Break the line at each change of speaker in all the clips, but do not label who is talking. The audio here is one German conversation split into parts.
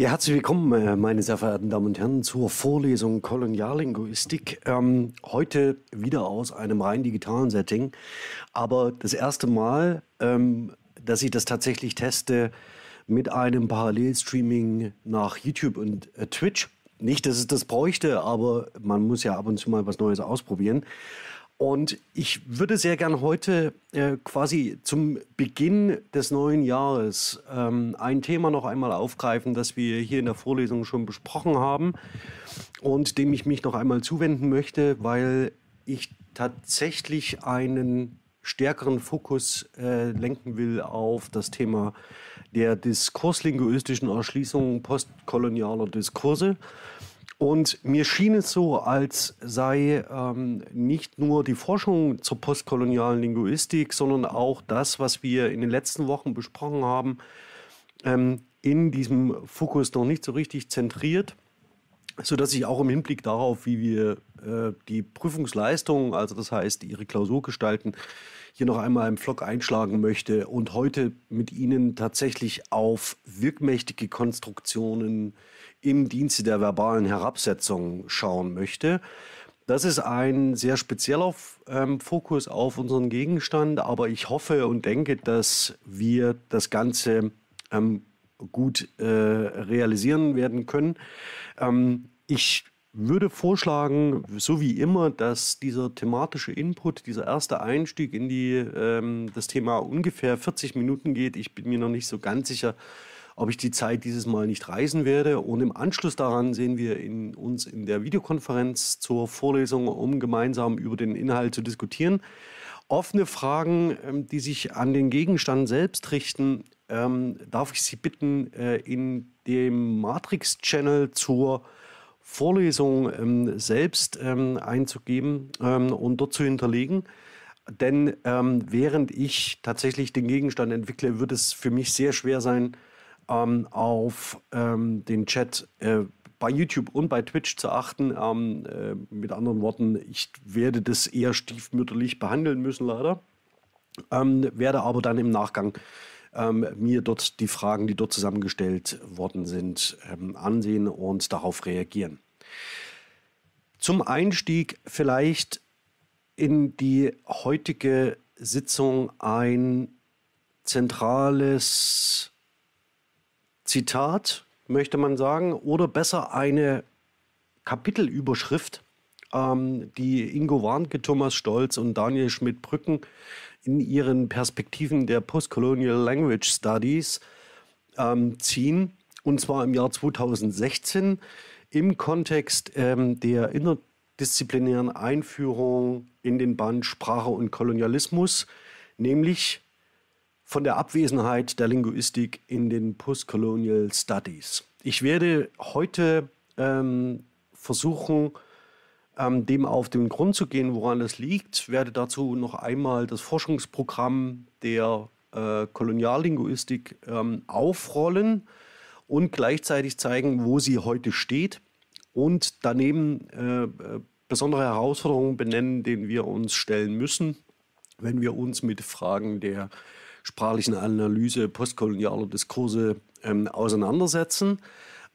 Ja, herzlich willkommen, äh, meine sehr verehrten Damen und Herren, zur Vorlesung Koloniallinguistik. Ähm, heute wieder aus einem rein digitalen Setting, aber das erste Mal, ähm, dass ich das tatsächlich teste mit einem Parallelstreaming nach YouTube und äh, Twitch. Nicht, dass es das bräuchte, aber man muss ja ab und zu mal was Neues ausprobieren. Und ich würde sehr gern heute äh, quasi zum Beginn des neuen Jahres ähm, ein Thema noch einmal aufgreifen, das wir hier in der Vorlesung schon besprochen haben und dem ich mich noch einmal zuwenden möchte, weil ich tatsächlich einen stärkeren Fokus äh, lenken will auf das Thema der diskurslinguistischen Erschließung postkolonialer Diskurse. Und mir schien es so, als sei ähm, nicht nur die Forschung zur postkolonialen Linguistik, sondern auch das, was wir in den letzten Wochen besprochen haben, ähm, in diesem Fokus noch nicht so richtig zentriert, sodass ich auch im Hinblick darauf, wie wir äh, die Prüfungsleistung, also das heißt ihre Klausur gestalten, hier noch einmal im Vlog einschlagen möchte und heute mit Ihnen tatsächlich auf wirkmächtige Konstruktionen im Dienste der verbalen Herabsetzung schauen möchte. Das ist ein sehr spezieller ähm, Fokus auf unseren Gegenstand, aber ich hoffe und denke, dass wir das Ganze ähm, gut äh, realisieren werden können. Ähm, ich würde vorschlagen, so wie immer, dass dieser thematische Input, dieser erste Einstieg in die, ähm, das Thema ungefähr 40 Minuten geht. Ich bin mir noch nicht so ganz sicher, ob ich die Zeit dieses Mal nicht reisen werde. Und im Anschluss daran sehen wir in, uns in der Videokonferenz zur Vorlesung, um gemeinsam über den Inhalt zu diskutieren. Offene Fragen, ähm, die sich an den Gegenstand selbst richten, ähm, darf ich Sie bitten, äh, in dem Matrix-Channel zur Vorlesung ähm, selbst ähm, einzugeben ähm, und dort zu hinterlegen. Denn ähm, während ich tatsächlich den Gegenstand entwickle, wird es für mich sehr schwer sein, ähm, auf den Chat äh, bei YouTube und bei Twitch zu achten. Ähm, äh, mit anderen Worten, ich werde das eher stiefmütterlich behandeln müssen, leider. Ähm, werde aber dann im Nachgang ähm, mir dort die Fragen, die dort zusammengestellt worden sind, ähm, ansehen und darauf reagieren. Zum Einstieg vielleicht in die heutige Sitzung ein zentrales Zitat, möchte man sagen, oder besser eine Kapitelüberschrift, ähm, die Ingo Warnke, Thomas Stolz und Daniel Schmidt-Brücken in ihren Perspektiven der Postcolonial Language Studies ähm, ziehen, und zwar im Jahr 2016 im Kontext ähm, der interdisziplinären Einführung in den Band Sprache und Kolonialismus, nämlich von der Abwesenheit der Linguistik in den Postcolonial Studies. Ich werde heute ähm, versuchen, ähm, dem auf den Grund zu gehen, woran das liegt. Werde dazu noch einmal das Forschungsprogramm der äh, Koloniallinguistik ähm, aufrollen und gleichzeitig zeigen, wo sie heute steht und daneben äh, äh besondere Herausforderungen benennen, denen wir uns stellen müssen, wenn wir uns mit Fragen der sprachlichen Analyse postkolonialer Diskurse ähm, auseinandersetzen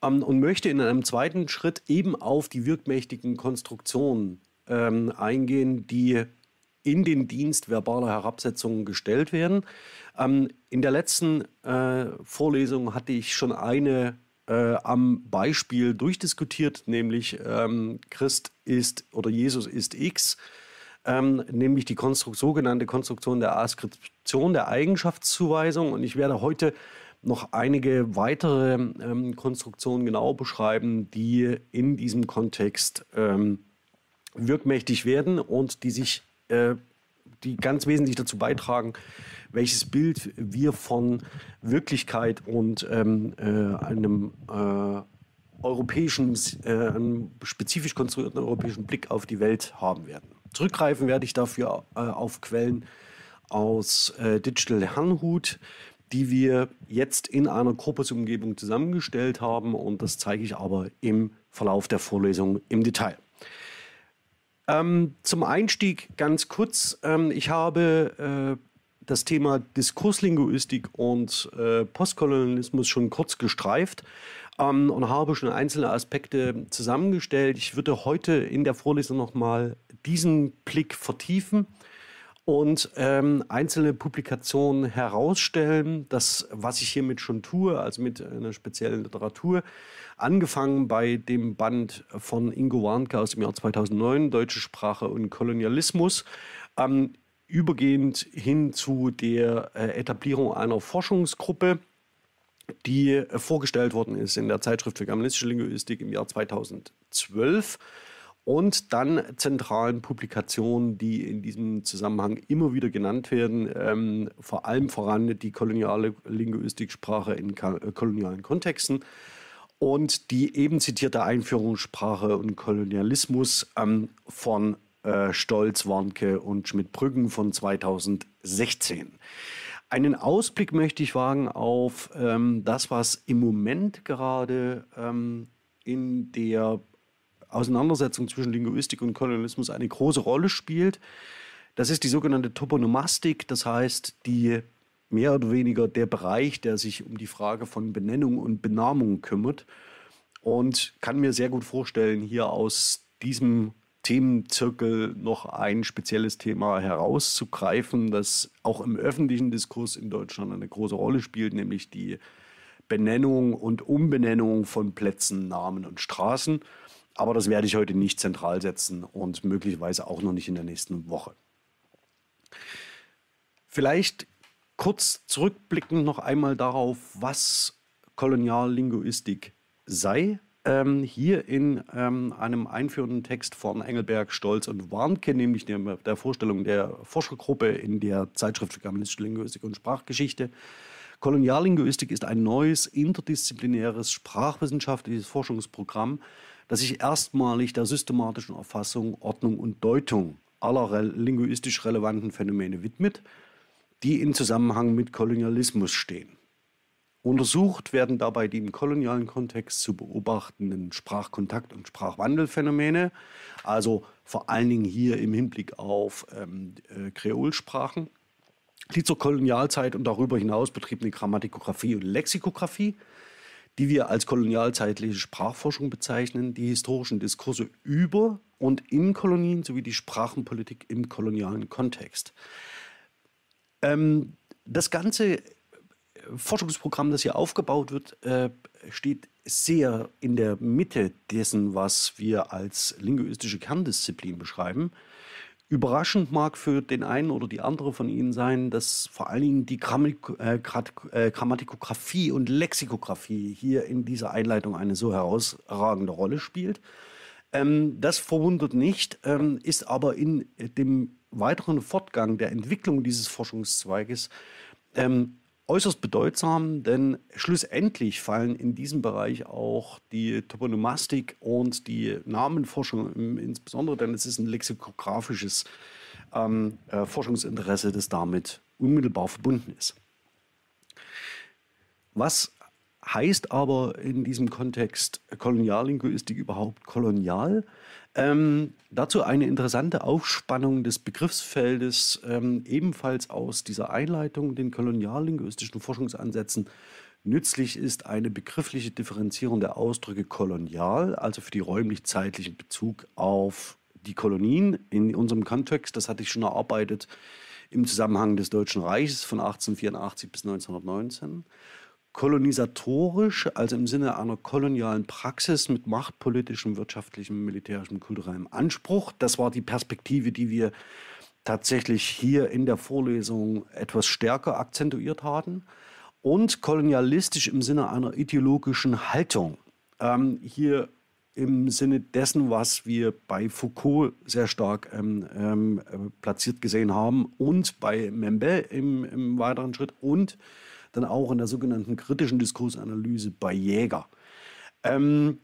ähm, und möchte in einem zweiten Schritt eben auf die wirkmächtigen Konstruktionen ähm, eingehen, die in den Dienst verbaler Herabsetzungen gestellt werden. Ähm, in der letzten äh, Vorlesung hatte ich schon eine äh, am Beispiel durchdiskutiert, nämlich ähm, Christ ist oder Jesus ist X ähm, nämlich die Konstru sogenannte Konstruktion der Askription der Eigenschaftszuweisung. Und ich werde heute noch einige weitere ähm, Konstruktionen genau beschreiben, die in diesem Kontext ähm, wirkmächtig werden und die sich, äh, die ganz wesentlich dazu beitragen, welches Bild wir von Wirklichkeit und ähm, äh, einem äh, europäischen, äh, einem spezifisch konstruierten europäischen Blick auf die Welt haben werden. Zurückgreifen werde ich dafür äh, auf Quellen aus äh, Digital Herrnhut, die wir jetzt in einer Korpusumgebung zusammengestellt haben und das zeige ich aber im Verlauf der Vorlesung im Detail. Ähm, zum Einstieg ganz kurz. Ähm, ich habe äh, das Thema Diskurslinguistik und äh, Postkolonialismus schon kurz gestreift. ähm, und habe schon einzelne Aspekte zusammengestellt. Ich würde heute in der Vorlesung nochmal diesen Blick vertiefen und ähm, einzelne Publikationen herausstellen. Das, was ich hiermit schon tue, also mit einer speziellen Literatur, angefangen bei dem Band von Ingo Warnke aus dem Jahr 2009, Deutsche Sprache und Kolonialismus, ähm, übergehend hin zu der äh, Etablierung einer Forschungsgruppe, die äh, vorgestellt worden ist in der Zeitschrift für germanistische Linguistik im Jahr 2012 und dann zentralen Publikationen, die in diesem Zusammenhang immer wieder genannt werden, ähm, vor allem voran die koloniale Linguistiksprache in äh, kolonialen Kontexten und die eben zitierte Einführungssprache und Kolonialismus ähm, von äh, Stolz, Warnke und Schmidt-Brüggen von 2016. Einen Ausblick möchte ich wagen auf ähm, das, was im Moment gerade ähm, in der Auseinandersetzung zwischen Linguistik und Kolonialismus eine große Rolle spielt. Das ist die sogenannte Toponomastik, das heißt die mehr oder weniger der Bereich, der sich um die Frage von Benennung und Benamung kümmert. Und kann mir sehr gut vorstellen, hier aus diesem Themenzirkel noch ein spezielles Thema herauszugreifen, das auch im öffentlichen Diskurs in Deutschland eine große Rolle spielt, nämlich die Benennung und Umbenennung von Plätzen, Namen und Straßen. Aber das werde ich heute nicht zentral setzen und möglicherweise auch noch nicht in der nächsten Woche. Vielleicht kurz zurückblickend noch einmal darauf, was Koloniallinguistik sei. Ähm, hier in ähm, einem einführenden Text von Engelberg, Stolz und Warnke, nämlich der, der Vorstellung der Forschergruppe in der Zeitschrift für germanistische Linguistik und Sprachgeschichte. Koloniallinguistik ist ein neues interdisziplinäres sprachwissenschaftliches Forschungsprogramm, das sich erstmalig der systematischen Erfassung, Ordnung und Deutung aller re linguistisch relevanten Phänomene widmet, die in Zusammenhang mit Kolonialismus stehen. Untersucht werden dabei die im kolonialen Kontext zu beobachtenden Sprachkontakt- und Sprachwandelphänomene, also vor allen Dingen hier im Hinblick auf ähm, äh, Kreolsprachen, die zur Kolonialzeit und darüber hinaus betriebene Grammatikographie und Lexikographie, die wir als kolonialzeitliche Sprachforschung bezeichnen, die historischen Diskurse über und in Kolonien sowie die Sprachenpolitik im kolonialen Kontext. Ähm, das ganze Forschungsprogramm, das hier aufgebaut wird, äh, steht sehr in der Mitte dessen, was wir als linguistische Kerndisziplin beschreiben. Überraschend mag für den einen oder die andere von Ihnen sein, dass vor allen Dingen die äh, äh, Grammatikografie und Lexikographie hier in dieser Einleitung eine so herausragende Rolle spielt. Ähm, das verwundert nicht, ähm, ist aber in dem weiteren Fortgang der Entwicklung dieses Forschungszweiges ähm, äußerst bedeutsam, denn schlussendlich fallen in diesem Bereich auch die Toponomastik und die Namenforschung insbesondere, denn es ist ein lexikografisches ähm, äh, Forschungsinteresse, das damit unmittelbar verbunden ist. Was heißt aber in diesem Kontext Koloniallinguistik überhaupt kolonial? Ähm, dazu eine interessante Aufspannung des Begriffsfeldes, ähm, ebenfalls aus dieser Einleitung, den koloniallinguistischen Forschungsansätzen. Nützlich ist eine begriffliche Differenzierung der Ausdrücke kolonial, also für die räumlich-zeitlichen Bezug auf die Kolonien in unserem Kontext. Das hatte ich schon erarbeitet im Zusammenhang des Deutschen Reiches von 1884 bis 1919 kolonisatorisch, also im Sinne einer kolonialen Praxis mit machtpolitischem, wirtschaftlichem, militärischem, kulturellem Anspruch. Das war die Perspektive, die wir tatsächlich hier in der Vorlesung etwas stärker akzentuiert haben. Und kolonialistisch im Sinne einer ideologischen Haltung. Ähm, hier im Sinne dessen, was wir bei Foucault sehr stark ähm, ähm, platziert gesehen haben und bei Membe im, im weiteren Schritt und dann auch in der sogenannten kritischen Diskursanalyse bei Jäger. Ähm,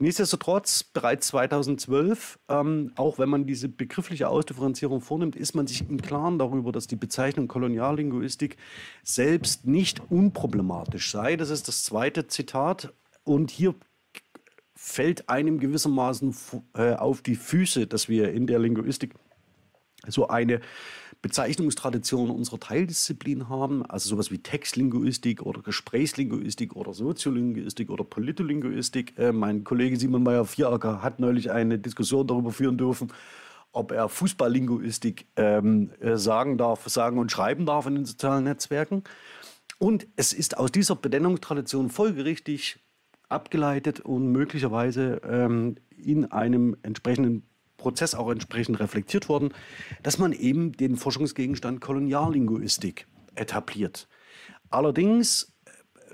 Nichtsdestotrotz, bereits 2012, ähm, auch wenn man diese begriffliche Ausdifferenzierung vornimmt, ist man sich im Klaren darüber, dass die Bezeichnung Koloniallinguistik selbst nicht unproblematisch sei. Das ist das zweite Zitat. Und hier fällt einem gewissermaßen äh, auf die Füße, dass wir in der Linguistik so eine Bezeichnungstradition unserer Teildisziplin haben, also sowas wie Textlinguistik oder Gesprächslinguistik oder Soziolinguistik oder Politolinguistik. Äh, mein Kollege Simon Meyer-Vieracker hat neulich eine Diskussion darüber führen dürfen, ob er Fußballlinguistik ähm, äh, sagen darf, sagen und schreiben darf in den sozialen Netzwerken. Und es ist aus dieser Benennungstradition folgerichtig abgeleitet und möglicherweise ähm, in einem entsprechenden Prozess auch entsprechend reflektiert worden, dass man eben den Forschungsgegenstand Koloniallinguistik etabliert. Allerdings äh,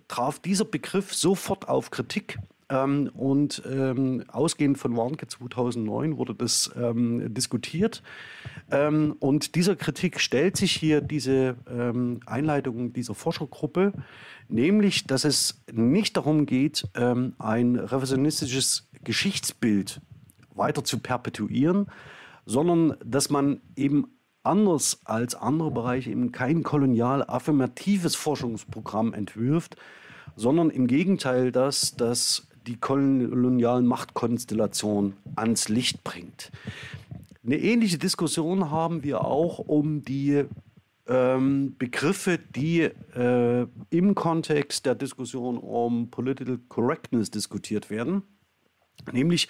traf dieser Begriff sofort auf Kritik ähm, und ähm, ausgehend von Warnke 2009 wurde das ähm, diskutiert. Ähm, und dieser Kritik stellt sich hier diese ähm, Einleitung dieser Forschergruppe, nämlich, dass es nicht darum geht, ähm, ein revisionistisches Geschichtsbild weiter zu perpetuieren, sondern dass man eben anders als andere Bereiche eben kein kolonial affirmatives Forschungsprogramm entwirft, sondern im Gegenteil das, das die kolonialen Machtkonstellationen ans Licht bringt. Eine ähnliche Diskussion haben wir auch um die ähm, Begriffe, die äh, im Kontext der Diskussion um Political Correctness diskutiert werden. Nämlich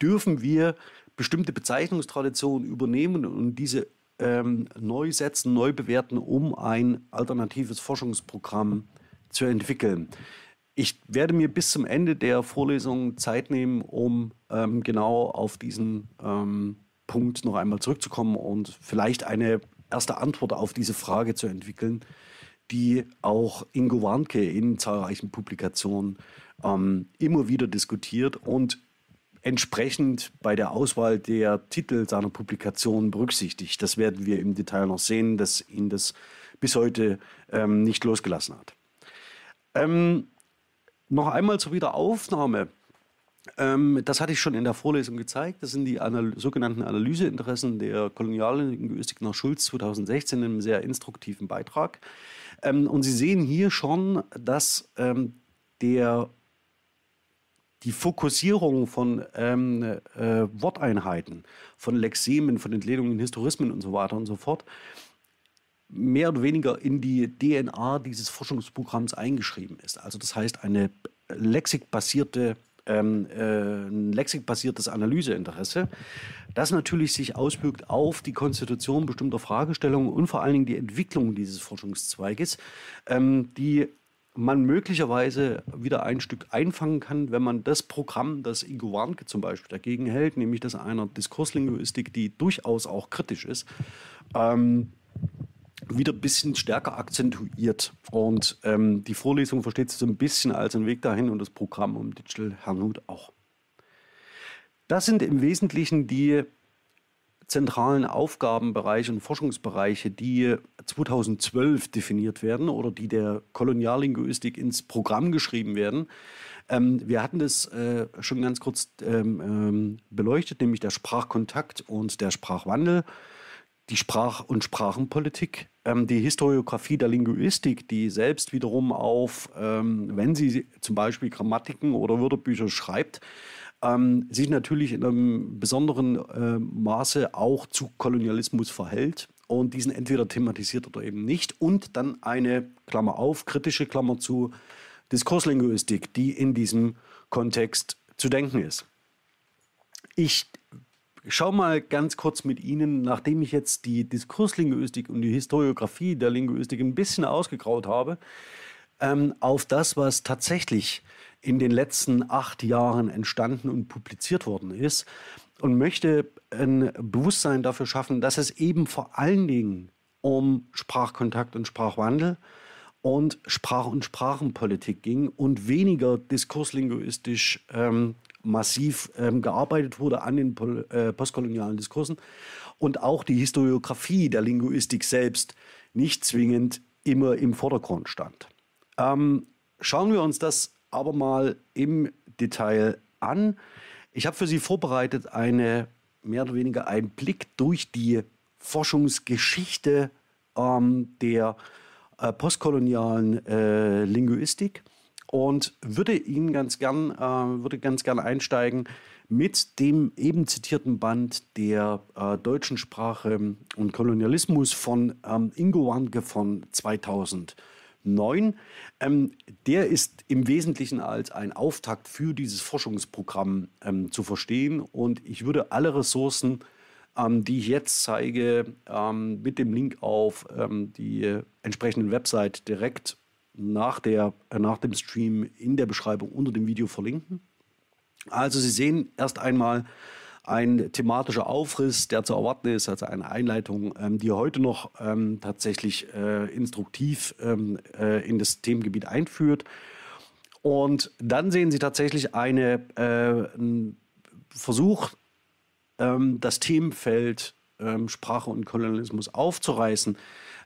dürfen wir bestimmte Bezeichnungstraditionen übernehmen und diese ähm, neu setzen, neu bewerten, um ein alternatives Forschungsprogramm zu entwickeln. Ich werde mir bis zum Ende der Vorlesung Zeit nehmen, um ähm, genau auf diesen ähm, Punkt noch einmal zurückzukommen und vielleicht eine erste Antwort auf diese Frage zu entwickeln, die auch Ingo Warnke in zahlreichen Publikationen ähm, immer wieder diskutiert und entsprechend bei der Auswahl der Titel seiner Publikation berücksichtigt. Das werden wir im Detail noch sehen, dass ihn das bis heute ähm, nicht losgelassen hat. Ähm, noch einmal zur Wiederaufnahme. Ähm, das hatte ich schon in der Vorlesung gezeigt. Das sind die Anal sogenannten Analyseinteressen der Koloniallinguistik nach Schulz 2016 in einem sehr instruktiven Beitrag. Ähm, und Sie sehen hier schon, dass ähm, der, die Fokussierung von ähm, äh, Worteinheiten, von Lexemen, von Entlehnungen, Historismen und so weiter und so fort mehr oder weniger in die DNA dieses Forschungsprogramms eingeschrieben ist. Also das heißt, eine lexikbasierte ähm, äh, ein lexikbasiertes Analyseinteresse, das natürlich sich auswirkt auf die Konstitution bestimmter Fragestellungen und vor allen Dingen die Entwicklung dieses Forschungszweiges, ähm, die man möglicherweise wieder ein Stück einfangen kann, wenn man das Programm, das Ingo Warnke zum Beispiel dagegen hält, nämlich das einer Diskurslinguistik, die durchaus auch kritisch ist, ähm, wieder ein bisschen stärker akzentuiert. Und ähm, die Vorlesung versteht sich so ein bisschen als ein Weg dahin und das Programm um Digital Herrnhut auch. Das sind im Wesentlichen die zentralen Aufgabenbereiche und Forschungsbereiche, die 2012 definiert werden oder die der Koloniallinguistik ins Programm geschrieben werden. Ähm, wir hatten das äh, schon ganz kurz ähm, ähm, beleuchtet, nämlich der Sprachkontakt und der Sprachwandel die Sprach- und Sprachenpolitik, ähm, die Historiografie der Linguistik, die selbst wiederum auf, ähm, wenn sie zum Beispiel Grammatiken oder Wörterbücher schreibt, ähm, sich natürlich in einem besonderen äh, Maße auch zu Kolonialismus verhält und diesen entweder thematisiert oder eben nicht. Und dann eine, Klammer auf, kritische Klammer zu, Diskurslinguistik, die in diesem Kontext zu denken ist. Ich schaue mal ganz kurz mit Ihnen, nachdem ich jetzt die Diskurslinguistik und die Historiografie der Linguistik ein bisschen ausgegraut habe, ähm, auf das, was tatsächlich in den letzten acht Jahren entstanden und publiziert worden ist und möchte ein Bewusstsein dafür schaffen, dass es eben vor allen Dingen um Sprachkontakt und Sprachwandel und Sprach- und Sprachenpolitik ging und weniger diskurslinguistisch ähm, massiv ähm, gearbeitet wurde an den äh, postkolonialen Diskursen und auch die Historiografie der Linguistik selbst nicht zwingend immer im Vordergrund stand. Ähm, schauen wir uns das aber mal im Detail an. Ich habe für Sie vorbereitet eine mehr oder weniger einen Blick durch die Forschungsgeschichte ähm, der äh, postkolonialen äh, Linguistik und würde Ihnen ganz gern, äh, würde ganz gern einsteigen mit dem eben zitierten Band der äh, deutschen Sprache und Kolonialismus von ähm, Ingo Wanke von 2009. Ähm, der ist im Wesentlichen als ein Auftakt für dieses Forschungsprogramm ähm, zu verstehen und ich würde alle Ressourcen, ähm, die ich jetzt zeige, ähm, mit dem Link auf ähm, die entsprechenden Website direkt nach, der, äh, nach dem Stream in der Beschreibung unter dem Video verlinken. Also Sie sehen erst einmal ein thematischer Aufriss, der zu erwarten ist, also eine Einleitung, ähm, die heute noch ähm, tatsächlich äh, instruktiv ähm, äh, in das Themengebiet einführt. Und dann sehen Sie tatsächlich eine, äh, einen Versuch, ähm, das Themenfeld Sprache und Kolonialismus aufzureißen.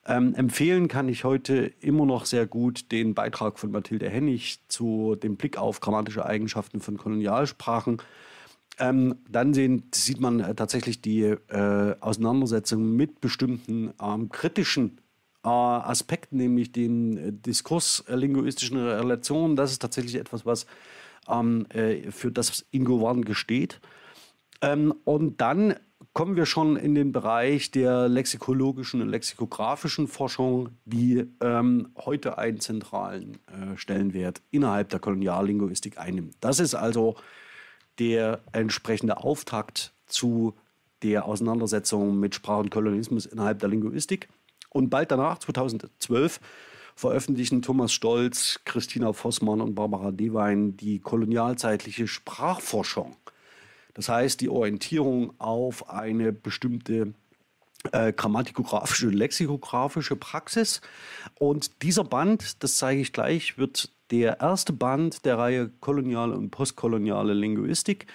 Ähm, empfehlen kann ich heute immer noch sehr gut den Beitrag von Mathilde Hennig zu dem Blick auf grammatische Eigenschaften von Kolonialsprachen. Ähm, dann sehen, sieht man äh, tatsächlich die äh, Auseinandersetzung mit bestimmten ähm, kritischen äh, Aspekten, nämlich den äh, diskurslinguistischen Relationen. Das ist tatsächlich etwas, was ähm, äh, für das Ingo Warn gesteht. Ähm, und dann kommen wir schon in den Bereich der lexikologischen und lexikografischen Forschung, die ähm, heute einen zentralen äh, Stellenwert innerhalb der Koloniallinguistik einnimmt. Das ist also der entsprechende Auftakt zu der Auseinandersetzung mit Sprach und Kolonialismus innerhalb der Linguistik. Und bald danach, 2012, veröffentlichen Thomas Stolz, Christina Vossmann und Barbara Dewein die kolonialzeitliche Sprachforschung das heißt, die Orientierung auf eine bestimmte äh, grammatikografische, lexikografische Praxis. Und dieser Band, das zeige ich gleich, wird der erste Band der Reihe koloniale und postkoloniale Linguistik.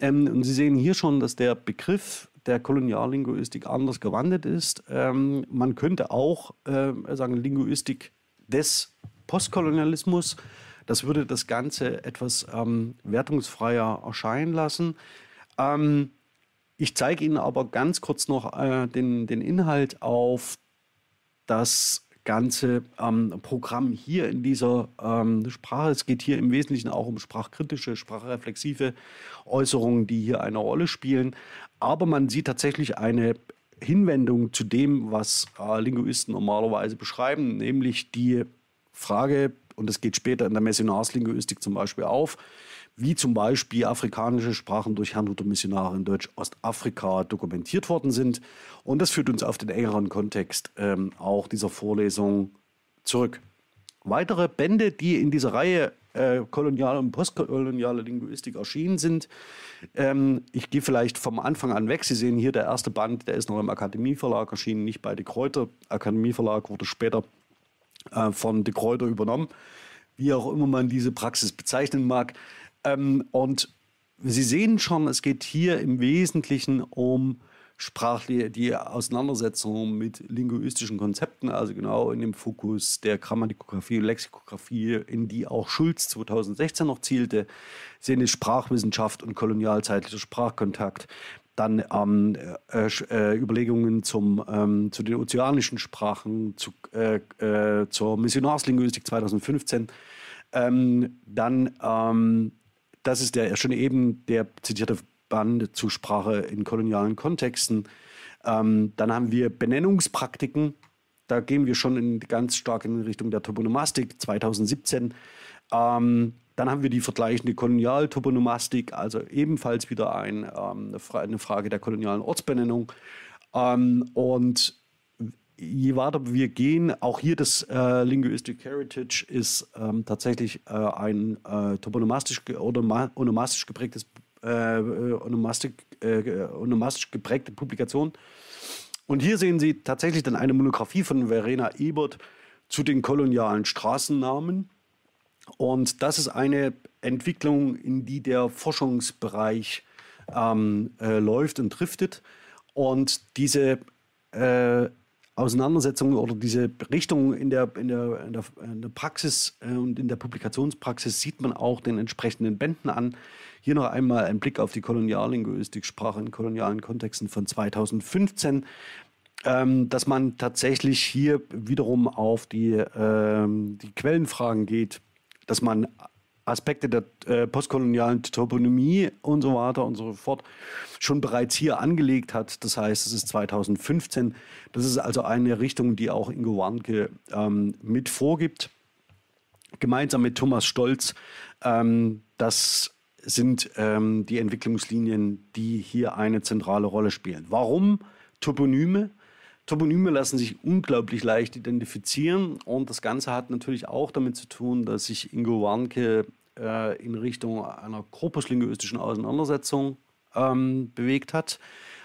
Ähm, und Sie sehen hier schon, dass der Begriff der Koloniallinguistik anders gewandelt ist. Ähm, man könnte auch äh, sagen, Linguistik des Postkolonialismus das würde das Ganze etwas ähm, wertungsfreier erscheinen lassen. Ähm, ich zeige Ihnen aber ganz kurz noch äh, den, den Inhalt auf das ganze ähm, Programm hier in dieser ähm, Sprache. Es geht hier im Wesentlichen auch um sprachkritische, sprachreflexive Äußerungen, die hier eine Rolle spielen. Aber man sieht tatsächlich eine Hinwendung zu dem, was äh, Linguisten normalerweise beschreiben, nämlich die Frage, und das geht später in der Missionarslinguistik zum Beispiel auf, wie zum Beispiel afrikanische Sprachen durch Herrnhuter Missionare in Deutsch-Ostafrika dokumentiert worden sind. Und das führt uns auf den engeren Kontext ähm, auch dieser Vorlesung zurück. Weitere Bände, die in dieser Reihe äh, koloniale und postkoloniale Linguistik erschienen sind. Ähm, ich gehe vielleicht vom Anfang an weg. Sie sehen hier der erste Band, der ist noch im Akademieverlag erschienen, nicht bei De Kräuter. Akademieverlag wurde später äh, von De Kräuter übernommen, wie auch immer man diese Praxis bezeichnen mag. Ähm, und Sie sehen schon, es geht hier im Wesentlichen um sprachliche, die Auseinandersetzung mit linguistischen Konzepten, also genau in dem Fokus der Grammatikografie und Lexikographie, in die auch Schulz 2016 noch zielte, sehen es Sprachwissenschaft und kolonialzeitlicher Sprachkontakt dann ähm, äh, äh, Überlegungen zum, ähm, zu den ozeanischen Sprachen, zu, äh, äh zur Missionarslinguistik 2015. Ähm, dann, ähm, das ist der schon eben der zitierte Band zu Sprache in kolonialen Kontexten. Ähm, dann haben wir Benennungspraktiken. Da gehen wir schon in, ganz stark in Richtung der Toponomastik 2017. Ähm, dann haben wir die vergleichende Kolonialtoponomastik, also ebenfalls wieder ein, ähm, eine Frage der kolonialen Ortsbenennung. Ähm, und je weiter wir gehen, auch hier das äh, Linguistic Heritage ist ähm, tatsächlich äh, ein äh, toponomastisch oder onomastisch geprägtes äh, onomastik, äh, onomastisch geprägte Publikation. Und hier sehen Sie tatsächlich dann eine Monographie von Verena Ebert zu den kolonialen Straßennamen. Und das ist eine Entwicklung, in die der Forschungsbereich ähm, äh, läuft und driftet. Und diese äh, Auseinandersetzung oder diese Richtung in der, in der, in der, in der Praxis äh, und in der Publikationspraxis sieht man auch den entsprechenden Bänden an. Hier noch einmal ein Blick auf die Koloniallinguistik, Sprache in kolonialen Kontexten von 2015 ähm, dass man tatsächlich hier wiederum auf die, ähm, die Quellenfragen geht, dass man Aspekte der äh, postkolonialen Toponymie und so weiter und so fort schon bereits hier angelegt hat. Das heißt, es ist 2015. Das ist also eine Richtung, die auch Ingo Warnke ähm, mit vorgibt, gemeinsam mit Thomas Stolz. Ähm, das sind ähm, die Entwicklungslinien, die hier eine zentrale Rolle spielen. Warum Toponyme? Toponyme lassen sich unglaublich leicht identifizieren und das Ganze hat natürlich auch damit zu tun, dass sich Ingo Warnke äh, in Richtung einer korpuslinguistischen Auseinandersetzung ähm, bewegt hat.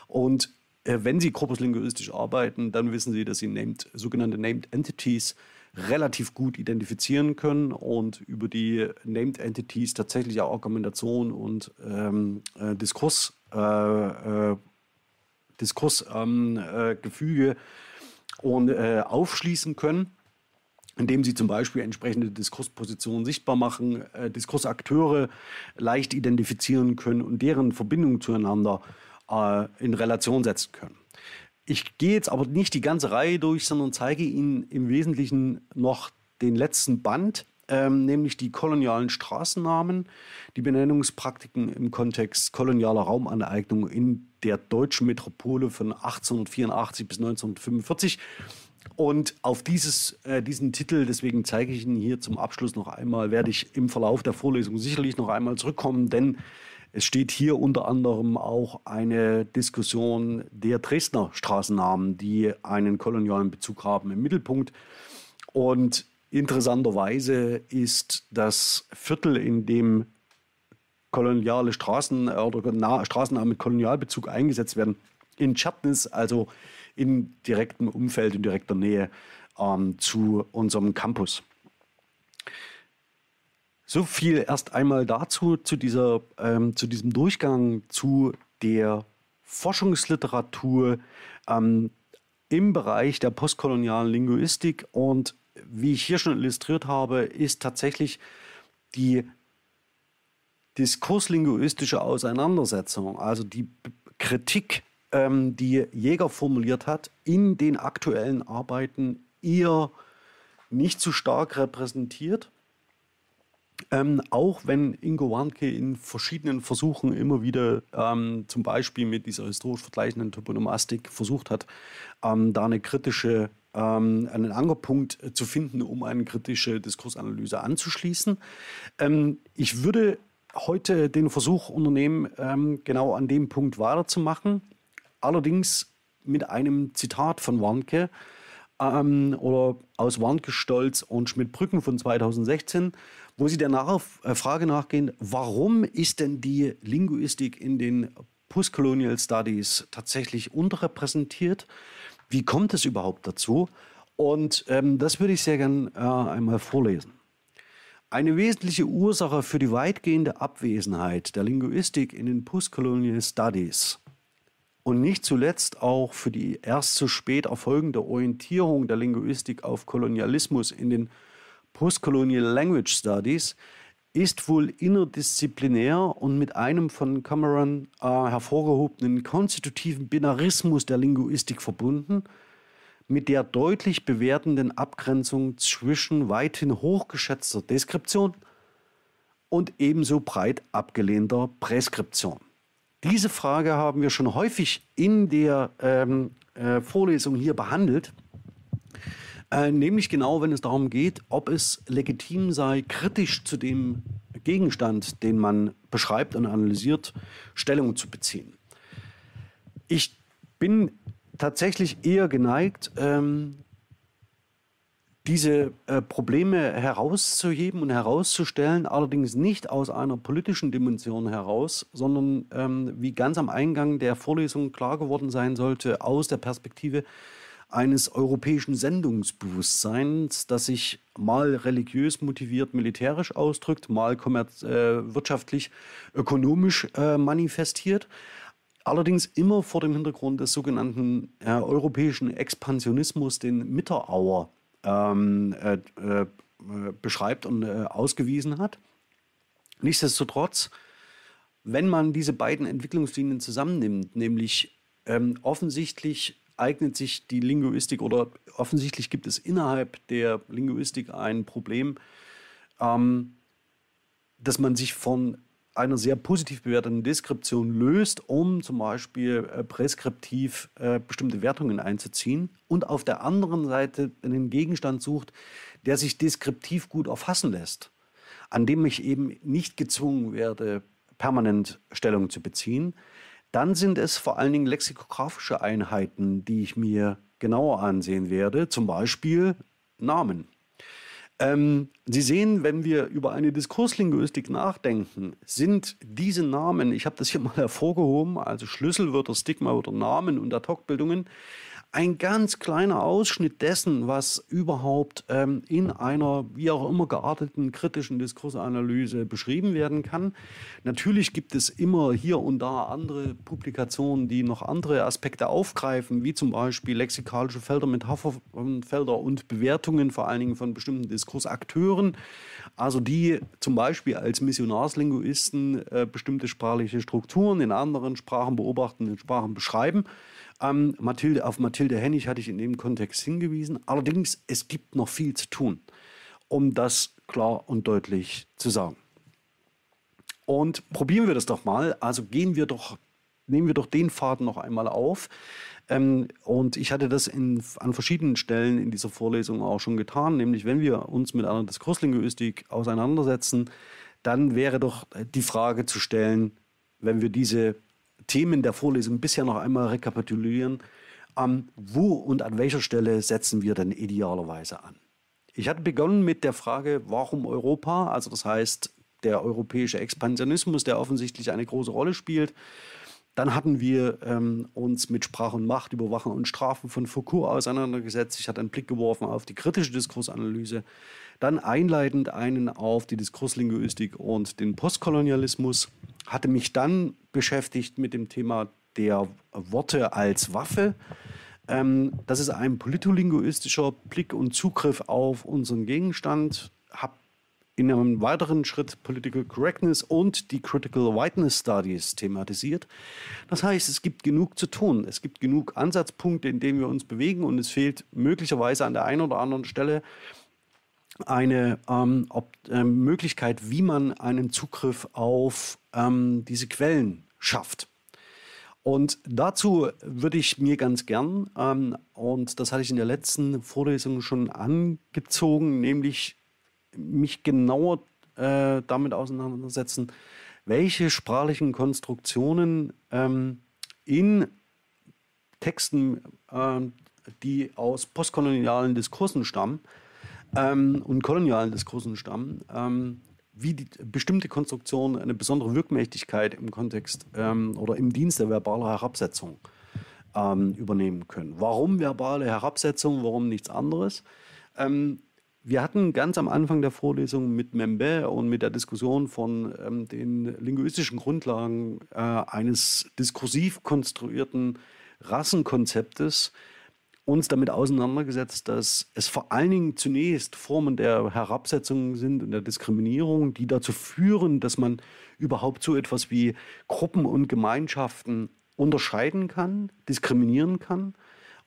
Und äh, wenn Sie korpuslinguistisch arbeiten, dann wissen Sie, dass Sie named, sogenannte Named Entities relativ gut identifizieren können und über die Named Entities tatsächlich auch Argumentation und ähm, äh, Diskurs äh, äh Diskursgefüge ähm, äh, äh, aufschließen können, indem sie zum Beispiel entsprechende Diskurspositionen sichtbar machen, äh, Diskursakteure leicht identifizieren können und deren Verbindung zueinander äh, in Relation setzen können. Ich gehe jetzt aber nicht die ganze Reihe durch, sondern zeige Ihnen im Wesentlichen noch den letzten Band ähm, nämlich die kolonialen Straßennamen, die Benennungspraktiken im Kontext kolonialer Raumaneignung in der deutschen Metropole von 1884 bis 1945. Und auf dieses, äh, diesen Titel, deswegen zeige ich ihn hier zum Abschluss noch einmal, werde ich im Verlauf der Vorlesung sicherlich noch einmal zurückkommen, denn es steht hier unter anderem auch eine Diskussion der Dresdner Straßennamen, die einen kolonialen Bezug haben, im Mittelpunkt. Und Interessanterweise ist das Viertel, in dem koloniale Straßen oder Straßennamen mit Kolonialbezug eingesetzt werden, in Chapnis, also in direktem Umfeld, in direkter Nähe ähm, zu unserem Campus. So viel erst einmal dazu, zu, dieser, ähm, zu diesem Durchgang zu der Forschungsliteratur ähm, im Bereich der postkolonialen Linguistik und wie ich hier schon illustriert habe, ist tatsächlich die diskurslinguistische Auseinandersetzung, also die Kritik, ähm, die Jäger formuliert hat, in den aktuellen Arbeiten eher nicht zu stark repräsentiert. Ähm, auch wenn Ingo Warnke in verschiedenen Versuchen immer wieder ähm, zum Beispiel mit dieser historisch vergleichenden Toponomastik versucht hat, ähm, da eine kritische ähm, einen Ankerpunkt äh, zu finden, um eine kritische Diskursanalyse anzuschließen. Ähm, ich würde heute den Versuch unternehmen, ähm, genau an dem Punkt weiterzumachen, allerdings mit einem Zitat von Warnke ähm, oder aus Warnke Stolz und Schmidt-Brücken von 2016, wo sie der äh, Frage nachgehen, warum ist denn die Linguistik in den Postcolonial Studies tatsächlich unterrepräsentiert? Wie kommt es überhaupt dazu? Und ähm, das würde ich sehr gern äh, einmal vorlesen. Eine wesentliche Ursache für die weitgehende Abwesenheit der Linguistik in den Postcolonial Studies und nicht zuletzt auch für die erst zu spät erfolgende Orientierung der Linguistik auf Kolonialismus in den Postcolonial Language Studies ist wohl interdisziplinär und mit einem von Cameron äh, hervorgehobenen konstitutiven Binarismus der Linguistik verbunden, mit der deutlich bewertenden Abgrenzung zwischen weithin hochgeschätzter Deskription und ebenso breit abgelehnter Präskription. Diese Frage haben wir schon häufig in der ähm, äh, Vorlesung hier behandelt äh, nämlich genau, wenn es darum geht, ob es legitim sei, kritisch zu dem Gegenstand, den man beschreibt und analysiert, Stellung zu beziehen. Ich bin tatsächlich eher geneigt, ähm, diese äh, Probleme herauszuheben und herauszustellen, allerdings nicht aus einer politischen Dimension heraus, sondern ähm, wie ganz am Eingang der Vorlesung klar geworden sein sollte, aus der Perspektive eines europäischen Sendungsbewusstseins, das sich mal religiös motiviert militärisch ausdrückt, mal äh, wirtschaftlich ökonomisch äh, manifestiert. Allerdings immer vor dem Hintergrund des sogenannten äh, europäischen Expansionismus, den Mitterauer ähm, äh, äh, beschreibt und äh, ausgewiesen hat. Nichtsdestotrotz, wenn man diese beiden Entwicklungslinien zusammennimmt, nämlich ähm, offensichtlich eignet sich die Linguistik oder offensichtlich gibt es innerhalb der Linguistik ein Problem, ähm, dass man sich von einer sehr positiv bewerteten Deskription löst, um zum Beispiel äh, präskriptiv äh, bestimmte Wertungen einzuziehen und auf der anderen Seite einen Gegenstand sucht, der sich deskriptiv gut erfassen lässt, an dem ich eben nicht gezwungen werde, permanent Stellung zu beziehen, dann sind es vor allen Dingen lexikografische Einheiten, die ich mir genauer ansehen werde, zum Beispiel Namen. Ähm, Sie sehen, wenn wir über eine Diskurslinguistik nachdenken, sind diese Namen, ich habe das hier mal hervorgehoben, also Schlüsselwörter, Stigmawörter, Namen und Ad-Hoc-Bildungen, ein ganz kleiner Ausschnitt dessen, was überhaupt ähm, in einer wie auch immer gearteten kritischen Diskursanalyse beschrieben werden kann. Natürlich gibt es immer hier und da andere Publikationen, die noch andere Aspekte aufgreifen, wie zum Beispiel lexikalische Felder, Metapherfelder und Bewertungen vor allen Dingen von bestimmten Diskursakteuren, also die zum Beispiel als Missionarslinguisten äh, bestimmte sprachliche Strukturen in anderen Sprachen beobachten, in Sprachen beschreiben. Ähm, Mathilde, auf Mathilde Hennig hatte ich in dem Kontext hingewiesen. Allerdings, es gibt noch viel zu tun, um das klar und deutlich zu sagen. Und probieren wir das doch mal. Also gehen wir doch, nehmen wir doch den Faden noch einmal auf. Ähm, und ich hatte das in, an verschiedenen Stellen in dieser Vorlesung auch schon getan, nämlich wenn wir uns mit einer Diskurslinguistik auseinandersetzen, dann wäre doch die Frage zu stellen, wenn wir diese Themen der Vorlesung bisher noch einmal rekapitulieren. Ähm, wo und an welcher Stelle setzen wir denn idealerweise an? Ich hatte begonnen mit der Frage, warum Europa? Also das heißt, der europäische Expansionismus, der offensichtlich eine große Rolle spielt. Dann hatten wir ähm, uns mit Sprache und Macht, Überwachen und Strafen von Foucault auseinandergesetzt. Ich hatte einen Blick geworfen auf die kritische Diskursanalyse. Dann einleitend einen auf die Diskurslinguistik und den Postkolonialismus. Hatte mich dann beschäftigt mit dem Thema der Worte als Waffe. Ähm, das ist ein politolinguistischer Blick und Zugriff auf unseren Gegenstand. Habe in einem weiteren Schritt Political Correctness und die Critical Whiteness Studies thematisiert. Das heißt, es gibt genug zu tun. Es gibt genug Ansatzpunkte, in denen wir uns bewegen und es fehlt möglicherweise an der einen oder anderen Stelle eine ähm, ob, äh, Möglichkeit, wie man einen Zugriff auf ähm, diese Quellen schafft. Und dazu würde ich mir ganz gern, ähm, und das hatte ich in der letzten Vorlesung schon angezogen, nämlich mich genauer äh, damit auseinandersetzen, welche sprachlichen Konstruktionen ähm, in Texten, äh, die aus postkolonialen Diskursen stammen ähm, und kolonialen Diskursen stammen, ähm, wie die bestimmte Konstruktionen eine besondere Wirkmächtigkeit im Kontext ähm, oder im Dienst der verbalen Herabsetzung ähm, übernehmen können. Warum verbale Herabsetzung, warum nichts anderes? Ähm, wir hatten ganz am Anfang der Vorlesung mit Membe und mit der Diskussion von ähm, den linguistischen Grundlagen äh, eines diskursiv konstruierten Rassenkonzeptes uns damit auseinandergesetzt, dass es vor allen Dingen zunächst Formen der Herabsetzung sind und der Diskriminierung, die dazu führen, dass man überhaupt so etwas wie Gruppen und Gemeinschaften unterscheiden kann, diskriminieren kann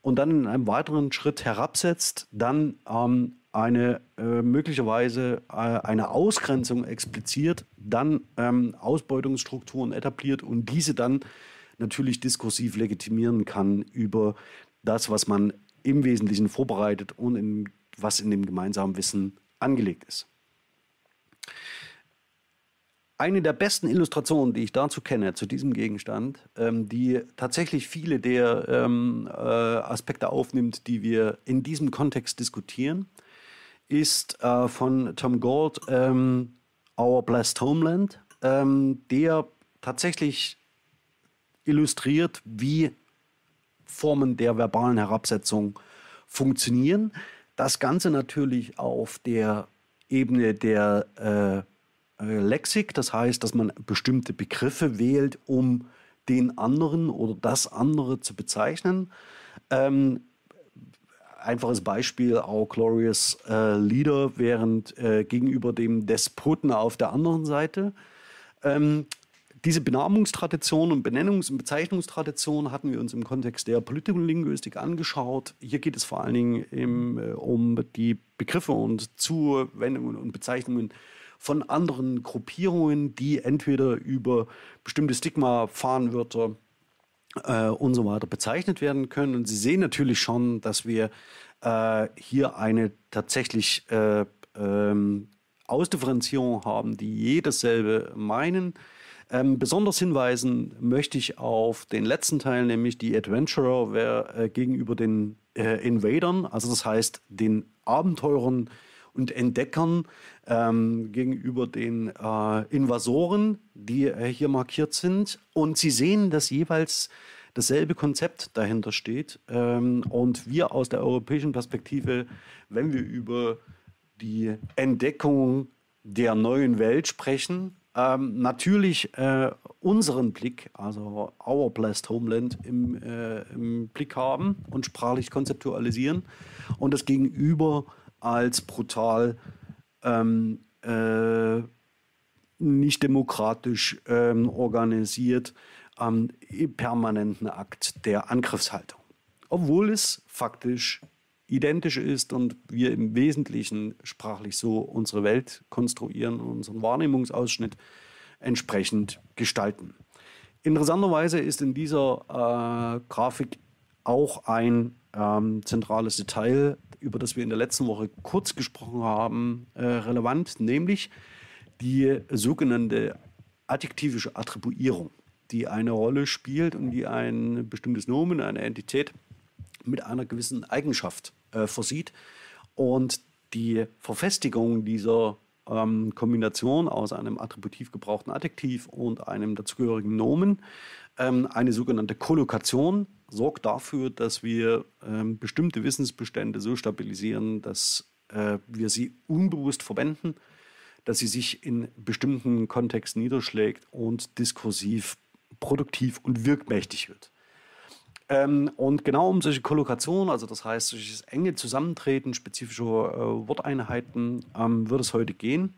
und dann in einem weiteren Schritt herabsetzt, dann ähm, eine äh, möglicherweise äh, eine Ausgrenzung expliziert, dann ähm, Ausbeutungsstrukturen etabliert und diese dann natürlich diskursiv legitimieren kann über das, was man im Wesentlichen vorbereitet und in, was in dem gemeinsamen Wissen angelegt ist. Eine der besten Illustrationen, die ich dazu kenne, zu diesem Gegenstand, ähm, die tatsächlich viele der ähm, äh, Aspekte aufnimmt, die wir in diesem Kontext diskutieren, ist äh, von Tom Gold ähm, Our Blessed Homeland, ähm, der tatsächlich illustriert, wie Formen der verbalen Herabsetzung funktionieren. Das Ganze natürlich auf der Ebene der äh, äh Lexik, das heißt, dass man bestimmte Begriffe wählt, um den anderen oder das andere zu bezeichnen. Ähm, einfaches Beispiel, Our Glorious äh, Leader, während äh, gegenüber dem Despoten auf der anderen Seite. Ähm, diese Benamungstradition und Benennungs- und Bezeichnungstradition hatten wir uns im Kontext der Politiklinguistik angeschaut. Hier geht es vor allen Dingen im, äh, um die Begriffe und Zuwendungen und Bezeichnungen von anderen Gruppierungen, die entweder über bestimmte Stigma-Fahnenwörter äh, und so weiter bezeichnet werden können. Und Sie sehen natürlich schon, dass wir äh, hier eine tatsächlich äh, ähm, Ausdifferenzierung haben, die jedes selbe meinen. Ähm, besonders hinweisen möchte ich auf den letzten Teil, nämlich die Adventurer wer, äh, gegenüber den äh, Invadern, also das heißt den Abenteurern und Entdeckern ähm, gegenüber den äh, Invasoren, die äh, hier markiert sind. Und Sie sehen, dass jeweils dasselbe Konzept dahinter steht. Ähm, und wir aus der europäischen Perspektive, wenn wir über die Entdeckung der neuen Welt sprechen, ähm, natürlich äh, unseren Blick, also Our Blessed Homeland, im, äh, im, Blick haben und sprachlich konzeptualisieren und das Gegenüber als brutal ähm, äh, nicht demokratisch ähm, organisiert, permanenten Akt der Angriffshaltung. Obwohl es faktisch identisch ist und wir im Wesentlichen sprachlich so unsere Welt konstruieren und unseren Wahrnehmungsausschnitt entsprechend gestalten. Interessanterweise ist in dieser äh, Grafik auch ein ähm, zentrales Detail, über das wir in der letzten Woche kurz gesprochen haben, äh, relevant, nämlich die sogenannte adjektivische Attribuierung, die eine Rolle spielt und die ein bestimmtes Nomen, eine Entität mit einer gewissen Eigenschaft äh, versieht. Und die Verfestigung dieser ähm, Kombination aus einem attributiv gebrauchten Adjektiv und einem dazugehörigen Nomen, ähm, eine sogenannte Kollokation, sorgt dafür, dass wir ähm, bestimmte Wissensbestände so stabilisieren, dass äh, wir sie unbewusst verwenden, dass sie sich in bestimmten Kontexten niederschlägt und diskursiv produktiv und wirkmächtig wird. Ähm, und genau um solche Kollokationen, also das heißt, solches enge Zusammentreten spezifischer äh, Worteinheiten, ähm, wird es heute gehen.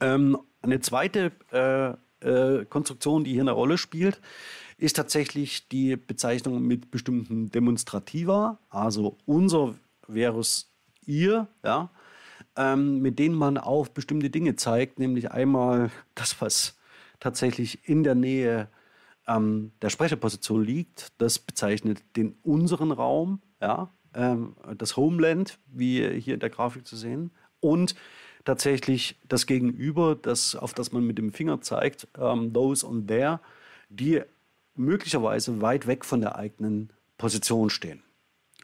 Ähm, eine zweite äh, äh, Konstruktion, die hier eine Rolle spielt, ist tatsächlich die Bezeichnung mit bestimmten Demonstrativa, also unser versus ihr, ja, ähm, mit denen man auf bestimmte Dinge zeigt, nämlich einmal das, was tatsächlich in der Nähe ähm, der Sprecherposition liegt. Das bezeichnet den unseren Raum, ja, ähm, das Homeland, wie hier in der Grafik zu sehen, und tatsächlich das Gegenüber, das, auf das man mit dem Finger zeigt, ähm, those und there, die möglicherweise weit weg von der eigenen Position stehen.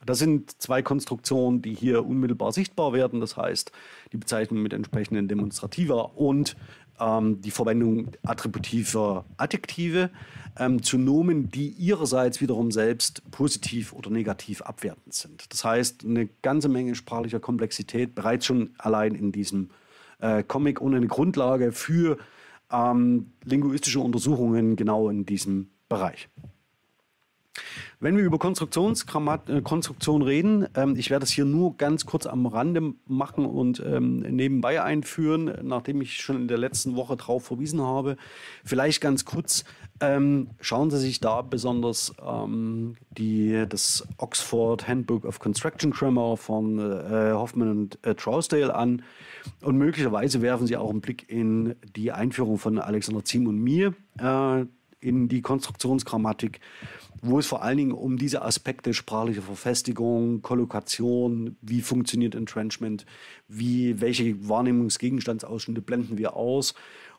Das sind zwei Konstruktionen, die hier unmittelbar sichtbar werden. Das heißt, die Bezeichnung mit entsprechenden Demonstrativer und ähm, die Verwendung attributiver Adjektive ähm, zu Nomen, die ihrerseits wiederum selbst positiv oder negativ abwertend sind. Das heißt, eine ganze Menge sprachlicher Komplexität bereits schon allein in diesem äh, Comic und eine Grundlage für ähm, linguistische Untersuchungen genau in diesem Bereich. Wenn wir über äh, Konstruktion reden, ähm, ich werde es hier nur ganz kurz am Rande machen und ähm, nebenbei einführen, nachdem ich schon in der letzten Woche darauf verwiesen habe. Vielleicht ganz kurz, ähm, schauen Sie sich da besonders ähm, die, das Oxford Handbook of Construction Grammar von äh, Hoffman und äh, Trousdale an und möglicherweise werfen Sie auch einen Blick in die Einführung von Alexander Ziem und mir äh, in die Konstruktionsgrammatik wo es vor allen Dingen um diese Aspekte sprachliche Verfestigung, Kollokation, wie funktioniert Entrenchment, wie, welche Wahrnehmungsgegenstandsausschnitte blenden wir aus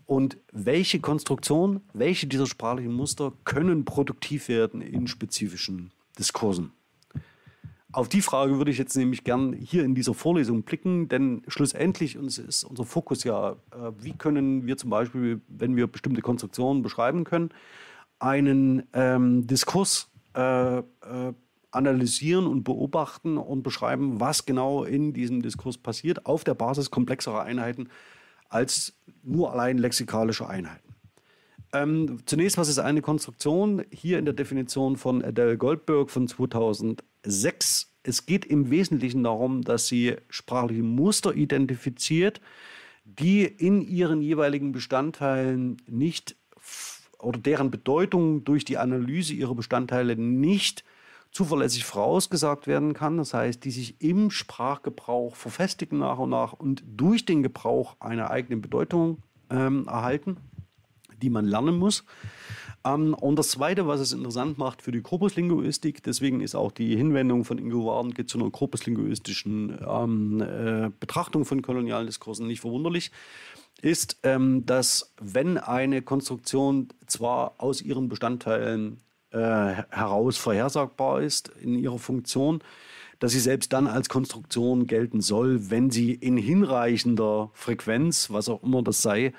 und welche Konstruktion, welche dieser sprachlichen Muster können produktiv werden in spezifischen Diskursen. Auf die Frage würde ich jetzt nämlich gern hier in dieser Vorlesung blicken, denn schlussendlich ist unser Fokus ja, äh, wie können wir zum Beispiel, wenn wir bestimmte Konstruktionen beschreiben können, einen ähm, Diskurs äh, äh, analysieren und beobachten und beschreiben, was genau in diesem Diskurs passiert, auf der Basis komplexerer Einheiten als nur allein lexikalische Einheiten. Ähm, zunächst, was ist eine Konstruktion? Hier in der Definition von Adele Goldberg von 2006. Es geht im Wesentlichen darum, dass sie sprachliche Muster identifiziert, die in ihren jeweiligen Bestandteilen nicht oder deren Bedeutung durch die Analyse ihrer Bestandteile nicht zuverlässig vorausgesagt werden kann. Das heißt, die sich im Sprachgebrauch verfestigen nach und nach und durch den Gebrauch eine eigene Bedeutung ähm, erhalten, die man lernen muss. Ähm, und das Zweite, was es interessant macht für die Korpuslinguistik, deswegen ist auch die Hinwendung von Ingo Warnke zu einer korpuslinguistischen ähm, äh, Betrachtung von kolonialen Diskursen nicht verwunderlich, ist, ähm, dass wenn eine Konstruktion zwar aus ihren Bestandteilen äh, heraus vorhersagbar ist in ihrer Funktion, dass sie selbst dann als Konstruktion gelten soll, wenn sie in hinreichender Frequenz, was auch immer das sei,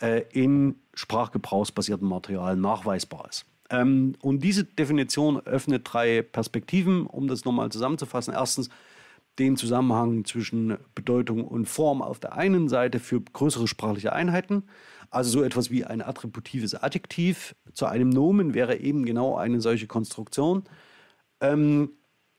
äh, in sprachgebrauchsbasiertem Material nachweisbar ist. Ähm, und diese Definition öffnet drei Perspektiven, um das nochmal zusammenzufassen. Erstens den Zusammenhang zwischen Bedeutung und Form auf der einen Seite für größere sprachliche Einheiten also so etwas wie ein attributives Adjektiv zu einem Nomen wäre eben genau eine solche Konstruktion. Ähm,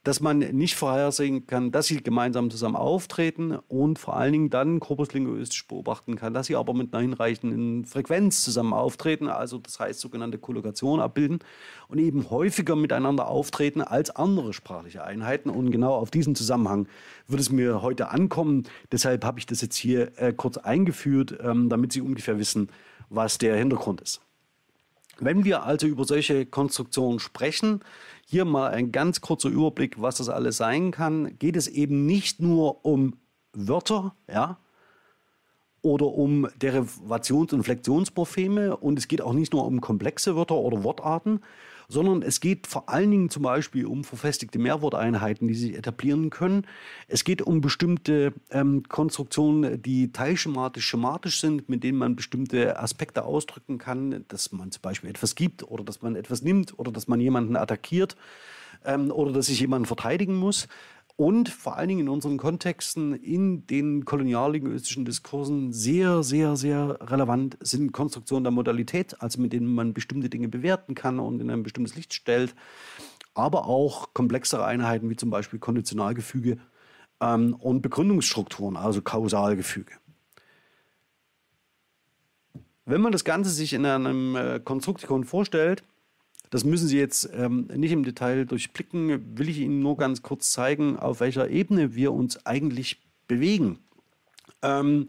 dass man nicht vorhersehen kann, dass sie gemeinsam zusammen auftreten und vor allen Dingen dann korpuslinguistisch beobachten kann, dass sie aber mit einer hinreichenden Frequenz zusammen auftreten, also das heißt sogenannte Kollokation abbilden und eben häufiger miteinander auftreten als andere sprachliche Einheiten. Und genau auf diesen Zusammenhang wird es mir heute ankommen. Deshalb habe ich das jetzt hier äh, kurz eingeführt, ähm, damit Sie ungefähr wissen, was der Hintergrund ist. Wenn wir also über solche Konstruktionen sprechen, hier mal ein ganz kurzer Überblick, was das alles sein kann. Geht es eben nicht nur um Wörter, ja, oder um Derivations- und Flexionsmorpheme und es geht auch nicht nur um komplexe Wörter oder Wortarten, sondern es geht vor allen Dingen zum Beispiel um verfestigte Mehrworteinheiten, die sich etablieren können. Es geht um bestimmte ähm, Konstruktionen, die teilschematisch schematisch sind, mit denen man bestimmte Aspekte ausdrücken kann, dass man zum Beispiel etwas gibt oder dass man etwas nimmt oder dass man jemanden attackiert ähm, oder dass sich jemand verteidigen muss. Und vor allen Dingen in unseren Kontexten, in den koloniallinguistischen Diskursen sehr, sehr, sehr relevant sind Konstruktionen der Modalität, also mit denen man bestimmte Dinge bewerten kann und in ein bestimmtes Licht stellt, aber auch komplexere Einheiten wie zum Beispiel Konditionalgefüge ähm, und Begründungsstrukturen, also Kausalgefüge. Wenn man das Ganze sich in einem äh, Konstruktikon vorstellt, das müssen Sie jetzt ähm, nicht im Detail durchblicken, will ich Ihnen nur ganz kurz zeigen, auf welcher Ebene wir uns eigentlich bewegen. Ähm,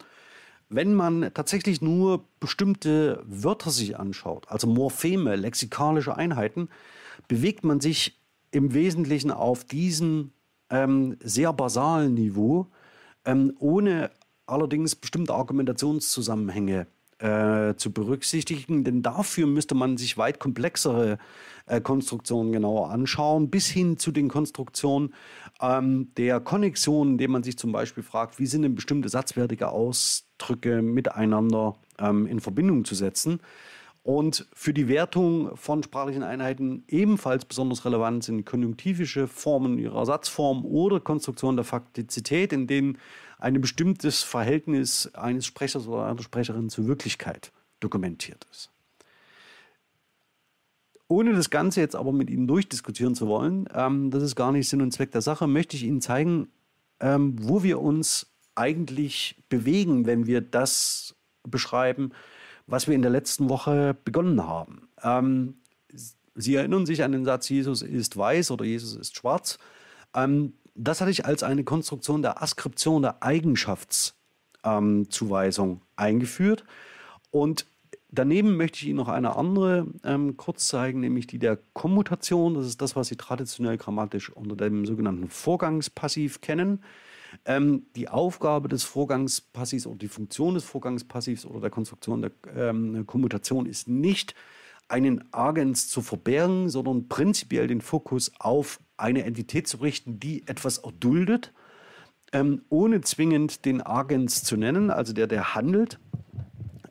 wenn man tatsächlich nur bestimmte Wörter sich anschaut, also Morpheme, lexikalische Einheiten, bewegt man sich im Wesentlichen auf diesem ähm, sehr basalen Niveau, ähm, ohne allerdings bestimmte Argumentationszusammenhänge äh, zu berücksichtigen, denn dafür müsste man sich weit komplexere äh, Konstruktionen genauer anschauen, bis hin zu den Konstruktionen ähm, der Konnexionen, indem man sich zum Beispiel fragt, wie sind denn bestimmte satzwertige Ausdrücke miteinander ähm, in Verbindung zu setzen. Und für die Wertung von sprachlichen Einheiten ebenfalls besonders relevant sind konjunktivische Formen ihrer Satzform oder Konstruktion der Faktizität, in denen ein bestimmtes Verhältnis eines Sprechers oder einer Sprecherin zur Wirklichkeit dokumentiert ist. Ohne das Ganze jetzt aber mit Ihnen durchdiskutieren zu wollen, ähm, das ist gar nicht Sinn und Zweck der Sache, möchte ich Ihnen zeigen, ähm, wo wir uns eigentlich bewegen, wenn wir das beschreiben, was wir in der letzten Woche begonnen haben. Ähm, Sie erinnern sich an den Satz, Jesus ist weiß oder Jesus ist schwarz. Ähm, das hatte ich als eine Konstruktion der Askription der Eigenschaftszuweisung ähm, eingeführt. Und daneben möchte ich Ihnen noch eine andere ähm, kurz zeigen, nämlich die der Kommutation. Das ist das, was Sie traditionell grammatisch unter dem sogenannten Vorgangspassiv kennen. Ähm, die Aufgabe des Vorgangspassivs oder die Funktion des Vorgangspassivs oder der Konstruktion der ähm, Kommutation ist nicht, einen Agens zu verbergen, sondern prinzipiell den Fokus auf eine Entität zu richten, die etwas erduldet, ähm, ohne zwingend den Agens zu nennen, also der, der handelt.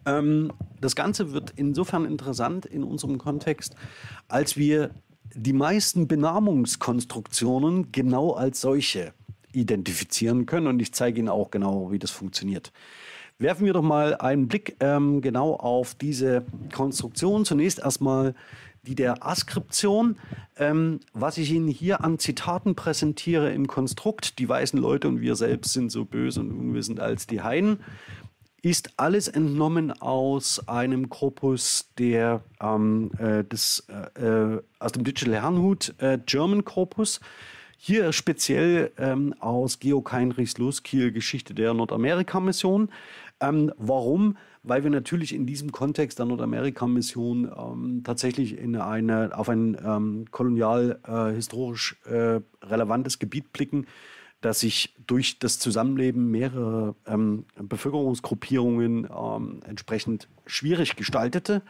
Ähm, das Ganze wird insofern interessant in unserem Kontext, als wir die meisten Benamungskonstruktionen genau als solche identifizieren können. Und ich zeige Ihnen auch genau, wie das funktioniert. Werfen wir doch mal einen Blick ähm, genau auf diese Konstruktion. Zunächst erstmal die der Askription. Ähm, was ich Ihnen hier an Zitaten präsentiere im Konstrukt, die weißen Leute und wir selbst sind so böse und unwissend als die Heiden. ist alles entnommen aus einem Korpus der, ähm, äh, des, äh, äh aus dem Digital Herrnhut äh, German Korpus. Hier speziell ähm, aus Georg Heinrichs Loskiel Geschichte der Nordamerika-Mission. Ähm, warum? Weil wir natürlich in diesem Kontext der Nordamerika-Mission ähm, tatsächlich in eine, auf ein ähm, kolonial äh, historisch äh, relevantes Gebiet blicken, das sich durch das Zusammenleben mehrerer ähm, Bevölkerungsgruppierungen ähm, entsprechend schwierig gestaltete.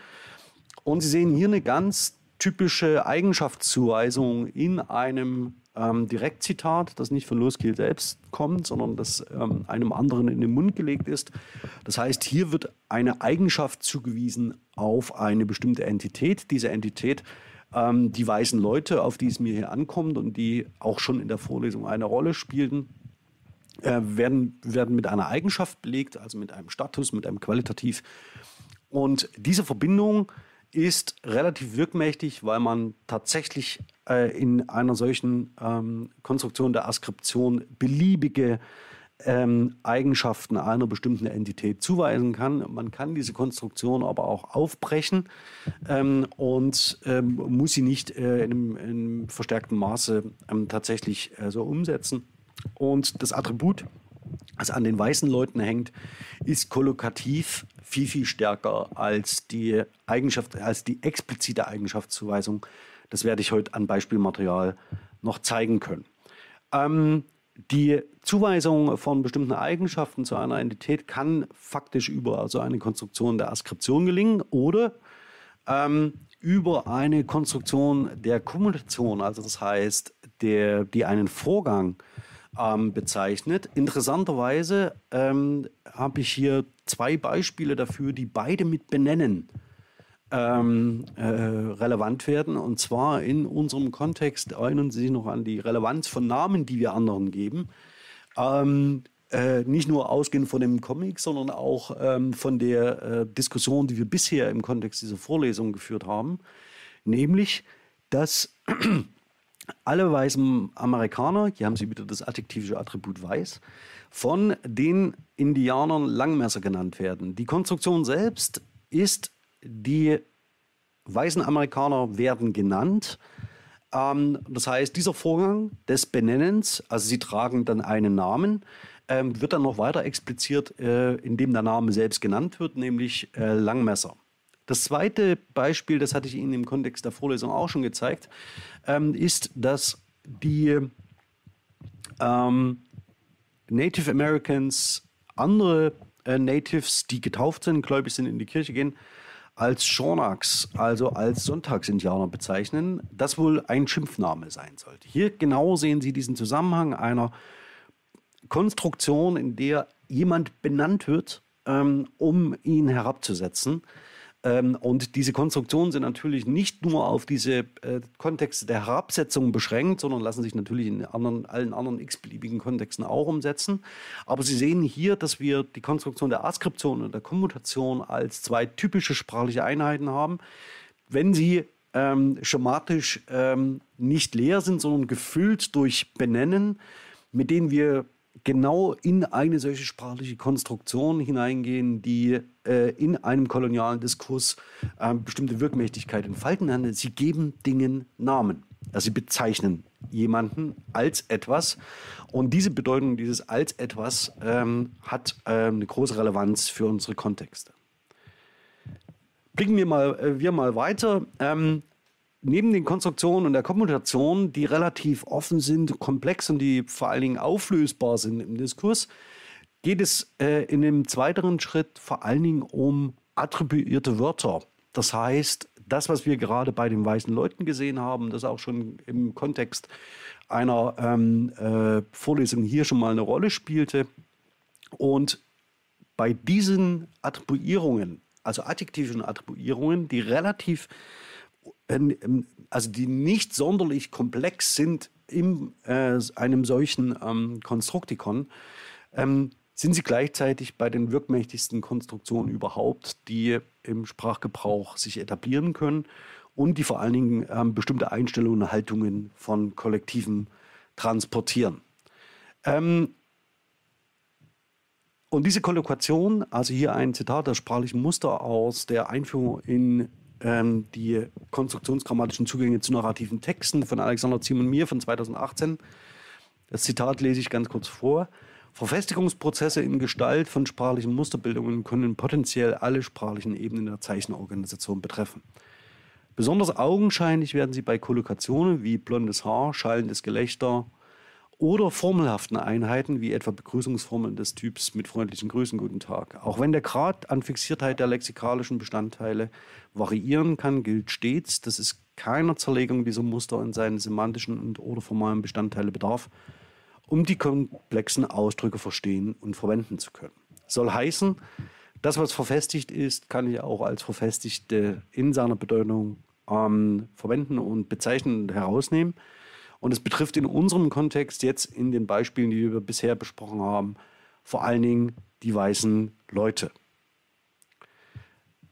Und Sie sehen hier eine ganz typische Eigenschaftszuweisung in einem ähm, Direktzitat, das nicht von Loskiel selbst kommt, sondern das ähm, einem anderen in den Mund gelegt ist. Das heißt, hier wird eine Eigenschaft zugewiesen auf eine bestimmte Entität. Diese Entität, ähm, die weißen Leute, auf die es mir hier ankommt und die auch schon in der Vorlesung eine Rolle spielten, äh, werden, werden mit einer Eigenschaft belegt, also mit einem Status, mit einem Qualitativ. Und diese Verbindung ist relativ wirkmächtig, weil man tatsächlich äh, in einer solchen ähm, Konstruktion der Askription beliebige ähm, Eigenschaften einer bestimmten Entität zuweisen kann. Man kann diese Konstruktion aber auch aufbrechen ähm, und ähm, muss sie nicht äh, in, einem, in, einem, verstärkten Maße ähm, tatsächlich äh, so umsetzen. Und das Attribut, das an den weißen Leuten hängt, ist kollokativ viel, viel stärker als die Eigenschaft, als die explizite Eigenschaftszuweisung. Das werde ich heute an Beispielmaterial noch zeigen können. Ähm, die Zuweisung von bestimmten Eigenschaften zu einer Entität kann faktisch über also eine Konstruktion der Askription gelingen oder ähm, über eine Konstruktion der Kumulation, also das heißt, der, die einen Vorgang ähm, bezeichnet. Interessanterweise ähm, habe ich hier zwei Beispiele dafür, die beide mit Benennen ähm, äh, relevant werden. Und zwar in unserem Kontext erinnern Sie sich noch an die Relevanz von Namen, die wir anderen geben. Ähm, äh, nicht nur ausgehend von dem Comic, sondern auch ähm, von der äh, Diskussion, die wir bisher im Kontext dieser Vorlesung geführt haben. Nämlich, dass alle weißen Amerikaner, hier haben Sie wieder das adjektivische Attribut weiß, von den Indianern Langmesser genannt werden. Die Konstruktion selbst ist, die weißen Amerikaner werden genannt. Ähm, das heißt, dieser Vorgang des Benennens, also sie tragen dann einen Namen, ähm, wird dann noch weiter expliziert, äh, indem der Name selbst genannt wird, nämlich äh, Langmesser. Das zweite Beispiel, das hatte ich Ihnen im Kontext der Vorlesung auch schon gezeigt, ähm, ist, dass die ähm, Native Americans andere äh, Natives, die getauft sind, gläubig sind, in die Kirche gehen, als Shornaks, also als Sonntagsindianer bezeichnen, das wohl ein Schimpfname sein sollte. Hier genau sehen Sie diesen Zusammenhang einer Konstruktion, in der jemand benannt wird, ähm, um ihn herabzusetzen. Ähm, und diese Konstruktionen sind natürlich nicht nur auf diese äh, Kontexte der Herabsetzung beschränkt, sondern lassen sich natürlich in anderen, allen anderen x-beliebigen Kontexten auch umsetzen. Aber Sie sehen hier, dass wir die Konstruktion der Askription und der Kommutation als zwei typische sprachliche Einheiten haben. Wenn sie ähm, schematisch ähm, nicht leer sind, sondern gefüllt durch Benennen, mit denen wir genau in eine solche sprachliche Konstruktion hineingehen, die äh, in einem kolonialen Diskurs äh, bestimmte Wirkmächtigkeit entfalten kann. Sie geben Dingen Namen. Also sie bezeichnen jemanden als etwas. Und diese Bedeutung dieses als etwas ähm, hat äh, eine große Relevanz für unsere Kontexte. Blicken wir mal, äh, wir mal weiter. Ähm, neben den Konstruktionen und der Kommunikation, die relativ offen sind, komplex und die vor allen Dingen auflösbar sind im Diskurs, geht es äh, in dem zweiten Schritt vor allen Dingen um attribuierte Wörter. Das heißt, das, was wir gerade bei den weißen Leuten gesehen haben, das auch schon im Kontext einer ähm, äh, Vorlesung hier schon mal eine Rolle spielte. Und bei diesen Attribuierungen, also adjektiven Attribuierungen, die relativ also die nicht sonderlich komplex sind in äh, einem solchen ähm, Konstruktikon, ähm, sind sie gleichzeitig bei den wirkmächtigsten Konstruktionen überhaupt, die im Sprachgebrauch sich etablieren können und die vor allen Dingen ähm, bestimmte Einstellungen und Haltungen von Kollektiven transportieren. Ähm, und diese Kollokation, also hier ein Zitat der sprachlichen Muster aus der Einführung in ähm, die konstruktionsgrammatischen Zugänge zu narrativen Texten von Alexander Ziem und mir von 2018. Das Zitat lese ich ganz kurz vor. Verfestigungsprozesse in Gestalt von sprachlichen Musterbildungen können potenziell alle sprachlichen Ebenen der Zeichenorganisation betreffen. Besonders augenscheinlich werden sie bei Kollokationen wie blondes Haar, schallendes Gelächter oder formelhaften Einheiten wie etwa Begrüßungsformeln des Typs mit freundlichen Grüßen, guten Tag. Auch wenn der Grad an Fixiertheit der lexikalischen Bestandteile variieren kann, gilt stets, dass es keiner Zerlegung dieser Muster in seinen semantischen und oder formalen Bestandteile bedarf, um die komplexen Ausdrücke verstehen und verwenden zu können. Soll heißen, das, was verfestigt ist, kann ich auch als verfestigte in seiner Bedeutung ähm, verwenden und bezeichnen und herausnehmen. Und es betrifft in unserem Kontext jetzt in den Beispielen, die wir bisher besprochen haben, vor allen Dingen die weißen Leute.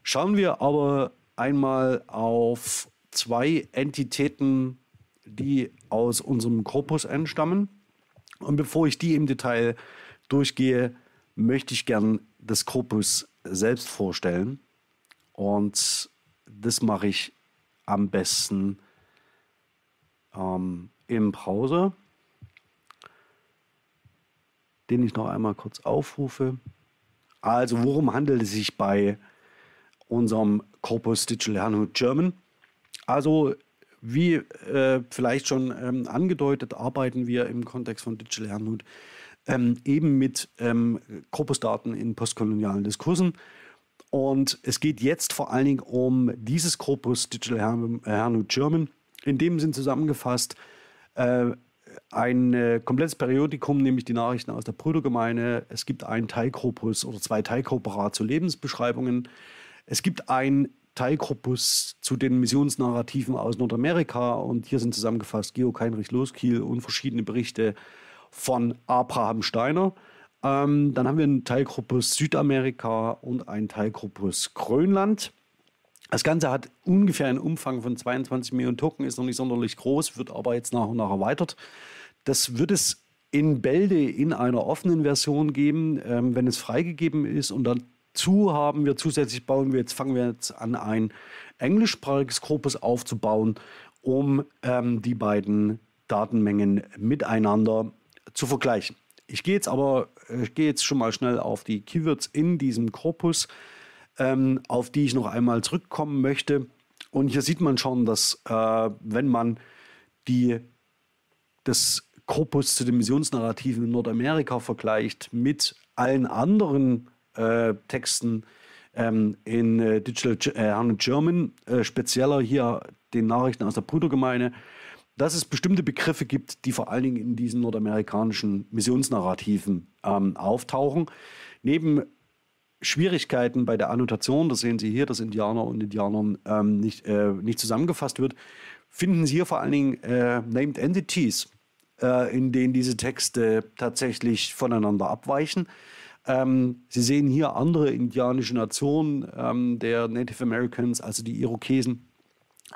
Schauen wir aber einmal auf zwei Entitäten, die aus unserem Korpus entstammen. Und bevor ich die im Detail durchgehe, möchte ich gern das Korpus selbst vorstellen. Und das mache ich am besten ähm, im Browser, den ich noch einmal kurz aufrufe. Also worum handelt es sich bei unserem Corpus Digital Herrnhut German? Also wie äh, vielleicht schon ähm, angedeutet, arbeiten wir im Kontext von Digital Herrnhut ähm, eben mit ähm, Korpusdaten in postkolonialen Diskursen. Und es geht jetzt vor allen Dingen um dieses Korpus Digital Herrnhut German. In dem sind zusammengefasst äh, ein äh, komplettes Periodikum, nämlich die Nachrichten aus der Brüdergemeinde. Es gibt ein Teilkorpus oder zwei Teilkorporate zu Lebensbeschreibungen. Es gibt ein Teilkorpus zu den Missionsnarrativen aus Nordamerika und hier sind zusammengefasst Georg Heinrich Loskiel und verschiedene Berichte von Abraham Steiner. Ähm, dann haben wir einen Teilkorpus Südamerika und einen Teilkorpus Grönland. Das Ganze hat ungefähr einen Umfang von 22 Millionen Token, ist noch nicht sonderlich groß, wird aber jetzt nach und nach erweitert. Das wird es in Bälde in einer offenen Version geben, ähm, wenn es freigegeben ist. Und dazu haben wir zusätzlich bauen wir jetzt, fangen wir jetzt an, ein englischsprachiges Korpus aufzubauen, um ähm, die beiden Datenmengen miteinander zu vergleichen. Ich gehe jetzt aber, äh, ich gehe jetzt schon mal schnell auf die Keywords in diesem Korpus, ähm, auf die ich noch einmal zurückkommen möchte. Und hier sieht man schon, dass äh, wenn man die, das Korpus zu den Missionsnarrativen in Nordamerika vergleicht mit allen anderen äh, Texten ähm, in äh, Digital äh, German, äh, spezieller hier den Nachrichten aus der Brudergemeinde, dass es bestimmte Begriffe gibt, die vor allen Dingen in diesen nordamerikanischen Missionsnarrativen ähm, auftauchen. Neben Schwierigkeiten bei der Annotation, das sehen Sie hier, dass Indianer und Indianern ähm, nicht, äh, nicht zusammengefasst wird, finden Sie hier vor allen Dingen äh, Named Entities, äh, in denen diese Texte tatsächlich voneinander abweichen. Ähm, Sie sehen hier andere indianische Nationen ähm, der Native Americans, also die Irokesen,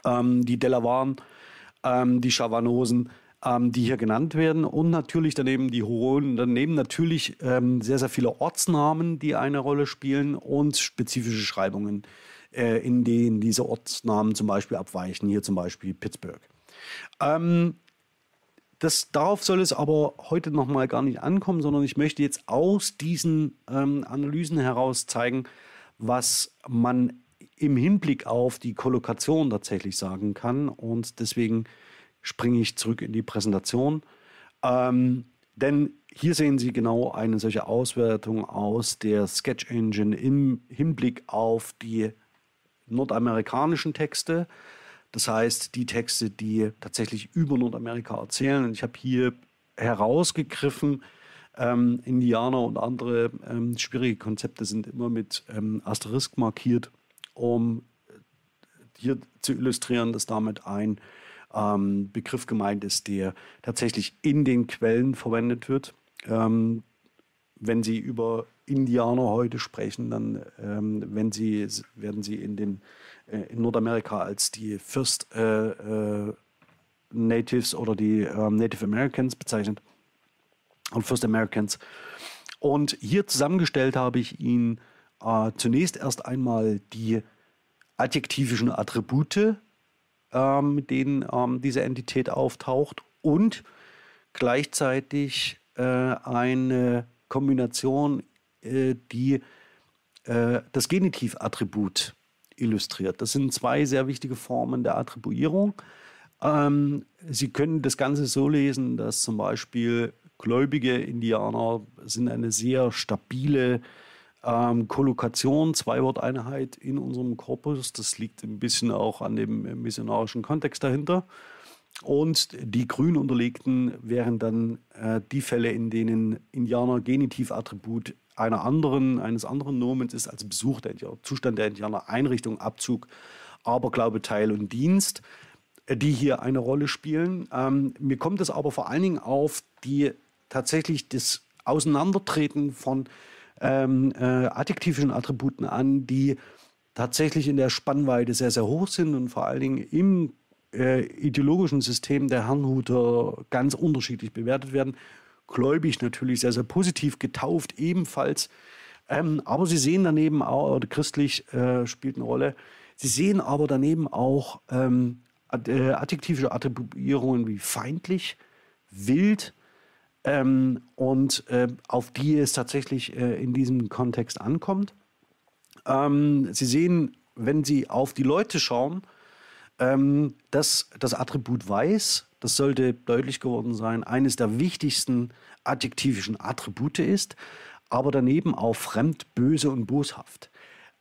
ähm, die Delawaren ähm, die Schavanosen, ähm, die hier genannt werden und natürlich daneben die Huronen, daneben natürlich ähm, sehr, sehr viele Ortsnamen, die eine Rolle spielen und spezifische Schreibungen, äh, in denen diese Ortsnamen zum Beispiel abweichen, hier zum Beispiel Pittsburgh. Ähm, das, darauf soll es aber heute nochmal gar nicht ankommen, sondern ich möchte jetzt aus diesen ähm, Analysen heraus zeigen, was man im Hinblick auf die Kollokation tatsächlich sagen kann. Und deswegen springe ich zurück in die Präsentation. Ähm, denn hier sehen Sie genau eine solche Auswertung aus der Sketch Engine im Hinblick auf die nordamerikanischen Texte. Das heißt, die Texte, die tatsächlich über Nordamerika erzählen. Und ich habe hier herausgegriffen, ähm, Indianer und andere ähm, schwierige Konzepte sind immer mit ähm, Asterisk markiert um hier zu illustrieren, dass damit ein ähm, Begriff gemeint ist, der tatsächlich in den Quellen verwendet wird. Ähm, wenn Sie über Indianer heute sprechen, dann ähm, wenn Sie, werden Sie in, den, äh, in Nordamerika als die First äh, äh, Natives oder die ähm, Native Americans bezeichnet und First Americans. Und hier zusammengestellt habe ich Ihnen äh, zunächst erst einmal die adjektivischen Attribute, äh, mit denen ähm, diese Entität auftaucht und gleichzeitig äh, eine Kombination, äh, die äh, das Genitivattribut illustriert. Das sind zwei sehr wichtige Formen der Attribuierung. Ähm, Sie können das Ganze so lesen, dass zum Beispiel gläubige Indianer sind eine sehr stabile ähm, Kollokation, Zwei-Wort-Einheit in unserem Korpus. Das liegt ein bisschen auch an dem missionarischen Kontext dahinter. Und die grün unterlegten wären dann äh, die Fälle, in denen Indianer Genitivattribut einer anderen, eines anderen Nomens ist, also Besuch der Indianer, Zustand der Indianer, Einrichtung, Abzug, Aberglaube, Teil und Dienst, äh, die hier eine Rolle spielen. Ähm, mir kommt es aber vor allen Dingen auf die tatsächlich das Auseinandertreten von ähm, äh, adjektivischen Attributen an, die tatsächlich in der Spannweite sehr, sehr hoch sind und vor allen Dingen im äh, ideologischen System der Herrnhuter ganz unterschiedlich bewertet werden. Gläubig natürlich sehr, sehr positiv, getauft ebenfalls. Ähm, aber Sie sehen daneben auch, oder christlich äh, spielt eine Rolle, Sie sehen aber daneben auch ähm, äh, adjektive Attribuierungen wie feindlich, wild, ähm, und äh, auf die es tatsächlich äh, in diesem Kontext ankommt. Ähm, Sie sehen, wenn Sie auf die Leute schauen, ähm, dass das Attribut weiß, das sollte deutlich geworden sein, eines der wichtigsten adjektivischen Attribute ist, aber daneben auch fremd, böse und boshaft.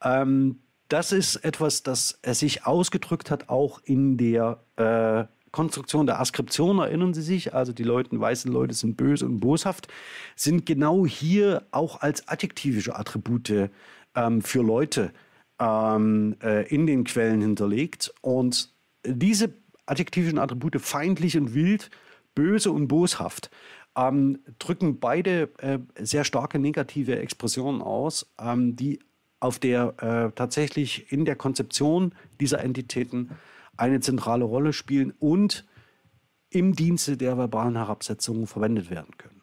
Ähm, das ist etwas, das sich ausgedrückt hat, auch in der äh, Konstruktion der Askription, erinnern Sie sich, also die Leute, weißen Leute sind böse und boshaft, sind genau hier auch als adjektivische Attribute ähm, für Leute ähm, äh, in den Quellen hinterlegt. Und diese adjektivischen Attribute, feindlich und wild, böse und boshaft, ähm, drücken beide äh, sehr starke negative Expressionen aus, ähm, die auf der äh, tatsächlich in der Konzeption dieser Entitäten eine zentrale Rolle spielen und im Dienste der verbalen Herabsetzung verwendet werden können.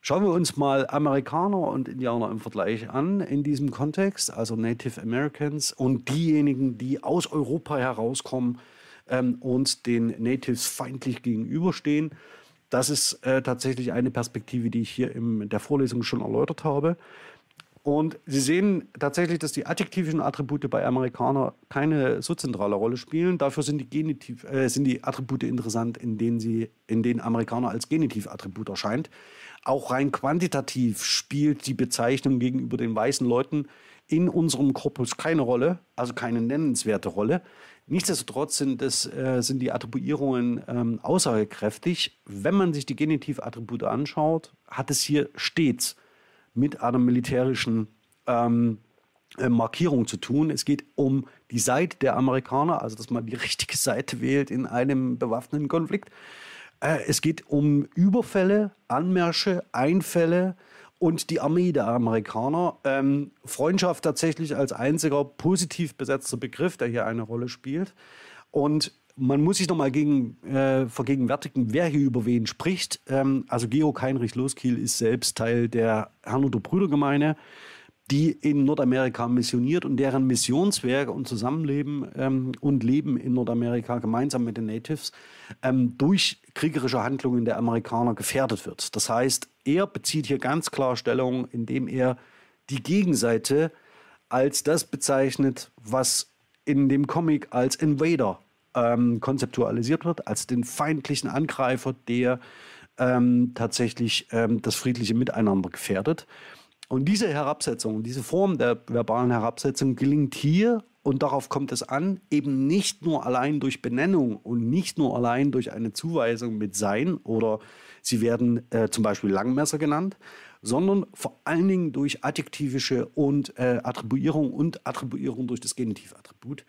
Schauen wir uns mal Amerikaner und Indianer im Vergleich an in diesem Kontext, also Native Americans und diejenigen, die aus Europa herauskommen ähm, und den Natives feindlich gegenüberstehen. Das ist äh, tatsächlich eine Perspektive, die ich hier in der Vorlesung schon erläutert habe. Und Sie sehen tatsächlich, dass die adjektivischen Attribute bei Amerikanern keine so zentrale Rolle spielen. Dafür sind die, Genitiv, äh, sind die Attribute interessant, in denen, sie, in denen Amerikaner als Genitivattribut erscheint. Auch rein quantitativ spielt die Bezeichnung gegenüber den weißen Leuten in unserem Korpus keine Rolle, also keine nennenswerte Rolle. Nichtsdestotrotz sind, das, äh, sind die Attribuierungen ähm, aussagekräftig. Wenn man sich die Genitivattribute anschaut, hat es hier stets mit einer militärischen ähm, äh, Markierung zu tun. Es geht um die Seite der Amerikaner, also dass man die richtige Seite wählt in einem bewaffneten Konflikt. Äh, es geht um Überfälle, Anmärsche, Einfälle und die Armee der Amerikaner. Ähm, Freundschaft tatsächlich als einziger positiv besetzter Begriff, der hier eine Rolle spielt. Und man muss sich nochmal gegen, äh, vergegenwärtigen, wer hier über wen spricht. Ähm, also Georg Heinrich Loskiel ist selbst Teil der Herrnhuter Brüdergemeine, die in Nordamerika missioniert und deren Missionswerke und Zusammenleben ähm, und Leben in Nordamerika gemeinsam mit den Natives ähm, durch kriegerische Handlungen der Amerikaner gefährdet wird. Das heißt, er bezieht hier ganz klar Stellung, indem er die Gegenseite als das bezeichnet, was in dem Comic als Invader ähm, konzeptualisiert wird, als den feindlichen Angreifer, der ähm, tatsächlich ähm, das friedliche Miteinander gefährdet. Und diese Herabsetzung, diese Form der verbalen Herabsetzung gelingt hier und darauf kommt es an, eben nicht nur allein durch Benennung und nicht nur allein durch eine Zuweisung mit Sein oder sie werden äh, zum Beispiel Langmesser genannt, sondern vor allen Dingen durch adjektivische und äh, Attribuierung und Attribuierung durch das Genitivattribut.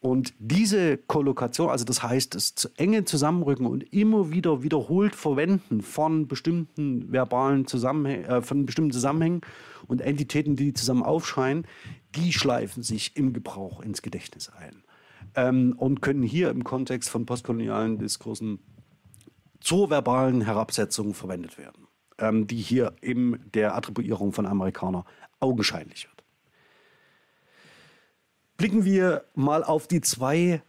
Und diese Kollokation, also das heißt, das enge Zusammenrücken und immer wieder wiederholt Verwenden von bestimmten verbalen Zusammenhängen, äh, von bestimmten Zusammenhängen und Entitäten, die zusammen aufscheinen, die schleifen sich im Gebrauch ins Gedächtnis ein ähm, und können hier im Kontext von postkolonialen Diskursen zur verbalen Herabsetzung verwendet werden. ähm, die hier in der Attribuierung von Amerikanern augenscheinlich wird. Blicken wir mal auf die zwei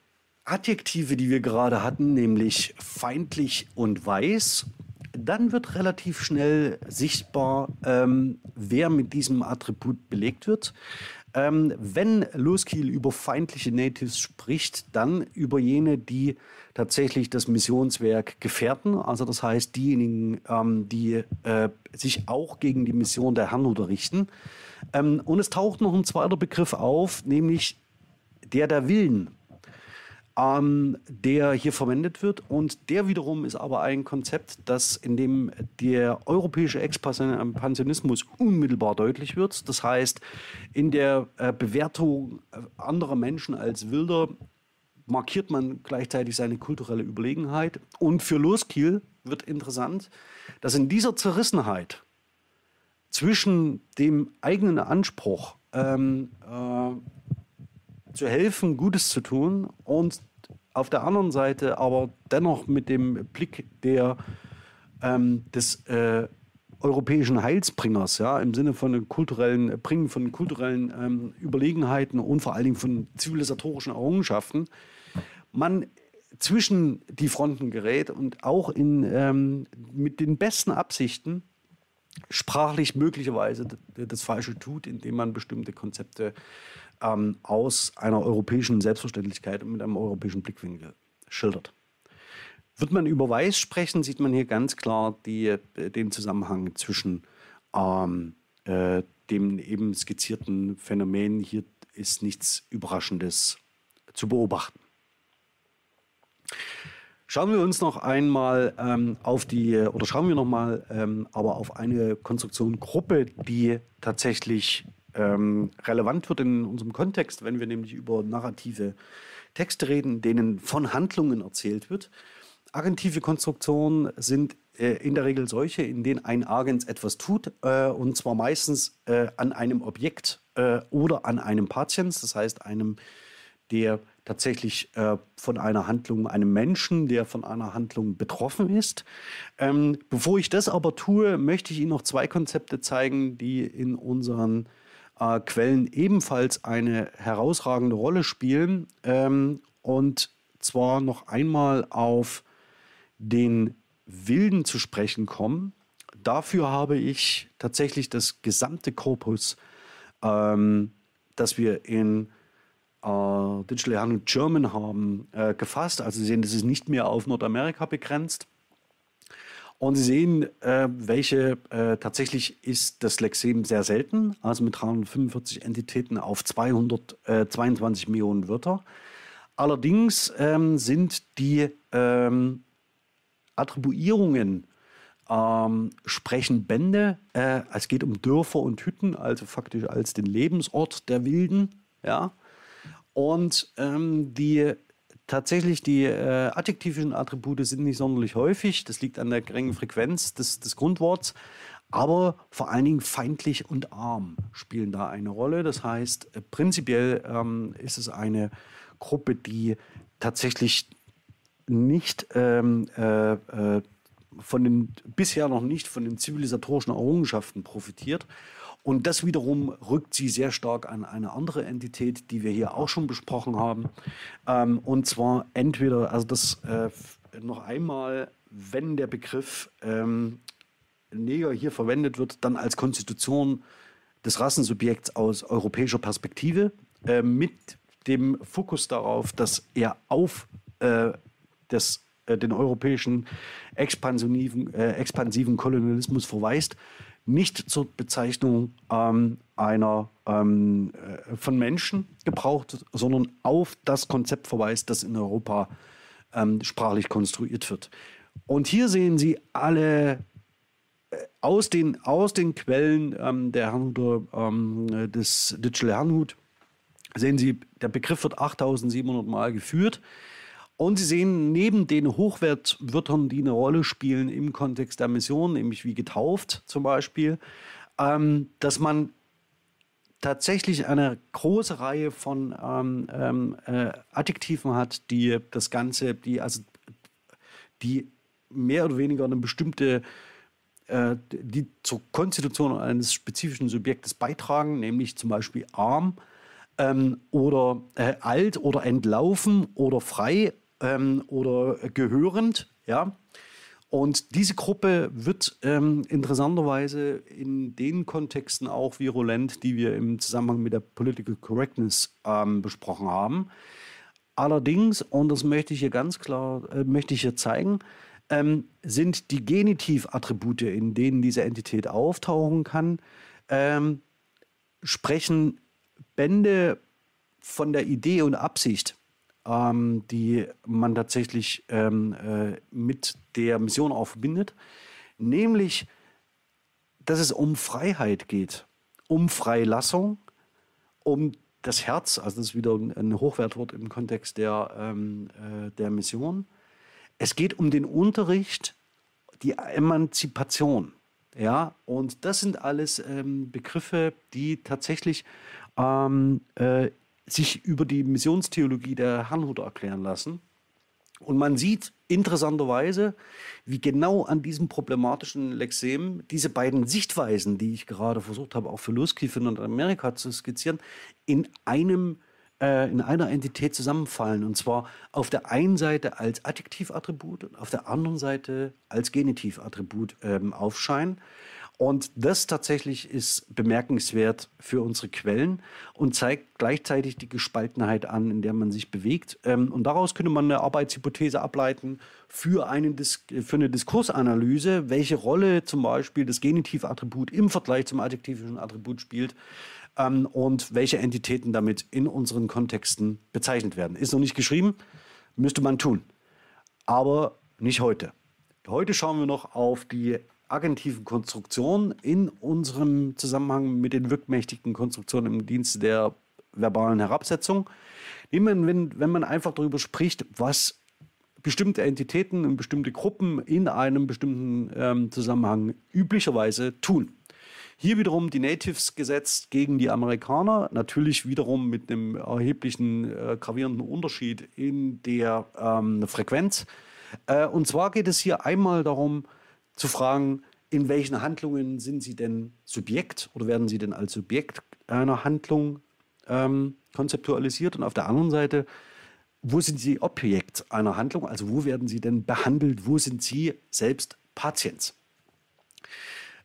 Adjektive, die wir gerade hatten, nämlich feindlich und weiß. Dann wird relativ schnell sichtbar, ähm, wer mit diesem Attribut belegt wird. Ähm, wenn Loskiel über feindliche Natives spricht, dann über jene, die tatsächlich das Missionswerk gefährden. Also das heißt diejenigen, ähm, die äh, sich auch gegen die Mission der Herrnhuter richten. Ähm, und es taucht noch ein zweiter Begriff auf, nämlich der der Willen ähm, der hier verwendet wird. Und der wiederum ist aber ein Konzept, das in dem der europäische Expansionismus unmittelbar deutlich wird. Das heißt, in der äh, Bewertung anderer Menschen als Wilder markiert man gleichzeitig seine kulturelle Überlegenheit. Und für Loskiel wird interessant, dass in dieser Zerrissenheit zwischen dem eigenen Anspruch ähm, äh, zu helfen, Gutes zu tun und auf der anderen Seite aber dennoch mit dem Blick der, ähm, des äh, europäischen Heilsbringers, ja, im Sinne von kulturellen, Bringen von kulturellen ähm, Überlegenheiten und vor allen Dingen von zivilisatorischen Errungenschaften, man zwischen die Fronten gerät und auch in, ähm, mit den besten Absichten sprachlich möglicherweise das Falsche tut, indem man bestimmte Konzepte ähm, aus einer europäischen Selbstverständlichkeit und mit einem europäischen Blickwinkel schildert. Wird man über Weiß sprechen, sieht man hier ganz klar die, äh, den Zusammenhang zwischen ähm, äh, dem eben skizzierten Phänomen. Hier ist nichts Überraschendes zu beobachten. Schauen wir uns noch einmal ähm, auf die, oder schauen wir noch mal ähm, aber auf eine Konstruktion Gruppe, die tatsächlich ähm, relevant wird in unserem Kontext, wenn wir nämlich über narrative Texte reden, denen von Handlungen erzählt wird. Agentive Konstruktionen sind äh, in der Regel solche, in denen ein Agens etwas tut, äh, und zwar meistens äh, an einem Objekt äh, oder an einem Patiens, das heißt einem, der tatsächlich äh, von einer Handlung, einem Menschen, der von einer Handlung betroffen ist. Ähm, bevor ich das aber tue, möchte ich Ihnen noch zwei Konzepte zeigen, die in unseren äh, Quellen ebenfalls eine herausragende Rolle spielen. Ähm, und zwar noch einmal auf den Wilden zu sprechen kommen. Dafür habe ich tatsächlich das gesamte Korpus, ähm, das wir in äh, Digital Young German haben, äh, gefasst. Also Sie sehen, das ist nicht mehr auf Nordamerika begrenzt. Und Sie sehen, äh, welche äh, tatsächlich ist das Lexem sehr selten, also mit 345 Entitäten auf 222 äh, Millionen Wörter. Allerdings ähm, sind die ähm, Attribuierungen ähm, sprechen Bände. Äh, es geht um Dörfer und Hütten, also faktisch als den Lebensort der Wilden. Ja. Und ähm, die Tatsächlich, die äh, adjektivischen Attribute sind nicht sonderlich häufig. Das liegt an der geringen Frequenz des, des Grundworts. Aber vor allen Dingen feindlich und arm spielen da eine Rolle. Das heißt, äh, prinzipiell ähm, ist es eine Gruppe, die tatsächlich nicht ähm, äh, äh von den bisher noch nicht von den zivilisatorischen Errungenschaften profitiert und das wiederum rückt sie sehr stark an eine andere Entität, die wir hier auch schon besprochen haben. Ähm, und zwar entweder, also das äh, noch einmal, wenn der Begriff ähm, Neger hier verwendet wird, dann als Konstitution des Rassensubjekts aus europäischer Perspektive äh, mit dem Fokus darauf, dass er auf äh, das, äh, den europäischen expansiven, äh, expansiven Kolonialismus verweist nicht zur Bezeichnung ähm, einer ähm, äh, von Menschen gebraucht, sondern auf das Konzept verweist, das in Europa ähm, sprachlich konstruiert wird. Und hier sehen Sie alle äh, aus den, aus den Quellen ähm, der Herrnhuter, ähm, des Digital Herrnhut, sehen Sie, der Begriff wird 8700 Mal geführt. Und Sie sehen neben den Hochwertwörtern, die eine Rolle spielen im Kontext der Mission, nämlich wie getauft zum Beispiel, ähm, dass man tatsächlich eine große Reihe von ähm, ähm, äh, Adjektiven hat, die das Ganze, die also die mehr oder weniger eine bestimmte äh, die zur Konstitution eines spezifischen Subjektes beitragen, nämlich zum Beispiel arm ähm, oder äh, alt oder entlaufen oder frei ähm, oder gehörend. Ja? Und diese Gruppe wird ähm, interessanterweise in den Kontexten auch virulent, die wir im Zusammenhang mit der Political Correctness ähm, besprochen haben. Allerdings, und das möchte ich hier ganz klar, äh, möchte ich hier zeigen, ähm, sind die Genitivattribute, in denen diese Entität auftauchen kann, ähm, sprechen Bände von der Idee und Absicht, ähm, die man tatsächlich ähm, äh, mit der Mission auch verbindet, nämlich, dass es um Freiheit geht, um Freilassung, um das Herz, also das ist wieder ein Hochwertwort im Kontext der, ähm, äh, der Mission. Es geht um den Unterricht, die Emanzipation. Ja, und das sind alles ähm, Begriffe, die tatsächlich ähm, äh, sich über die Missionstheologie der Herrnhuter erklären lassen. Und man sieht interessanterweise, wie genau an diesem problematischen Lexem diese beiden Sichtweisen, die ich gerade versucht habe, auch für Lusky, für Nordamerika zu skizzieren, in einem äh, in einer Entität zusammenfallen. Und zwar auf der einen Seite als Adjektivattribut und auf der anderen Seite als Genitivattribut ähm, aufscheinen. Und das tatsächlich ist bemerkenswert für unsere Quellen und zeigt gleichzeitig die Gespaltenheit an, in der man sich bewegt. Ähm, und daraus könnte man eine Arbeitshypothese ableiten für, einen Dis für eine Diskursanalyse, welche Rolle zum Beispiel das Genitivattribut im Vergleich zum adjektivischen Attribut spielt ähm, und welche Entitäten damit in unseren Kontexten bezeichnet werden. Ist noch nicht geschrieben, müsste man tun. Aber nicht heute. Heute schauen wir noch auf die agentiven Konstruktionen in unserem Zusammenhang mit den wirkmächtigen Konstruktionen im Dienste der verbalen Herabsetzung. Wenn, wenn man einfach darüber spricht, was bestimmte Entitäten und bestimmte Gruppen in einem bestimmten ähm, Zusammenhang üblicherweise tun. Hier wiederum die Natives gesetzt gegen die Amerikaner, natürlich wiederum mit einem erheblichen äh, gravierenden Unterschied in der ähm, Frequenz. Äh, und zwar geht es hier einmal darum, zu fragen, in welchen Handlungen sind Sie denn Subjekt oder werden Sie denn als Subjekt einer Handlung ähm, konzeptualisiert? Und auf der anderen Seite, wo sind Sie Objekt einer Handlung? Also wo werden Sie denn behandelt? Wo sind Sie selbst Patient?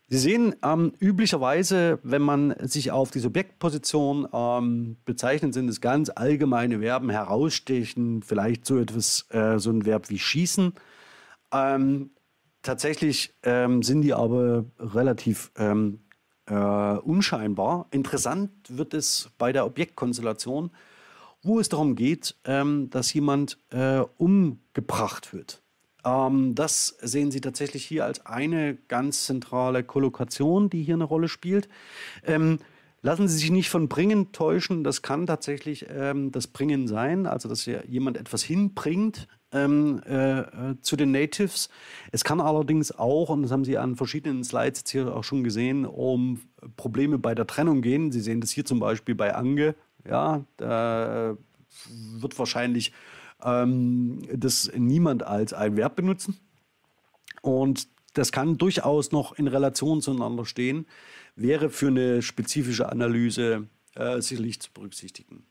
Sie sehen, ähm, üblicherweise, wenn man sich auf die Subjektposition ähm, bezeichnet, sind es ganz allgemeine Verben herausstechen, vielleicht so etwas, äh, so ein Verb wie schießen. Ähm, Tatsächlich ähm, sind die aber relativ ähm, äh, unscheinbar. Interessant wird es bei der Objektkonstellation, wo es darum geht, ähm, dass jemand äh, umgebracht wird. Ähm, das sehen Sie tatsächlich hier als eine ganz zentrale Kollokation, die hier eine Rolle spielt. Ähm, lassen Sie sich nicht von Bringen täuschen. Das kann tatsächlich ähm, das Bringen sein, also dass jemand etwas hinbringt ähm, äh, zu den Natives. Es kann allerdings auch, und das haben Sie an verschiedenen Slides jetzt hier auch schon gesehen, um Probleme bei der Trennung gehen. Sie sehen das hier zum Beispiel bei Ange. Ja, da wird wahrscheinlich ähm, das niemand als ein Verb benutzen. Und das kann durchaus noch in Relation zueinander stehen, wäre für eine spezifische Analyse äh, sicherlich zu berücksichtigen.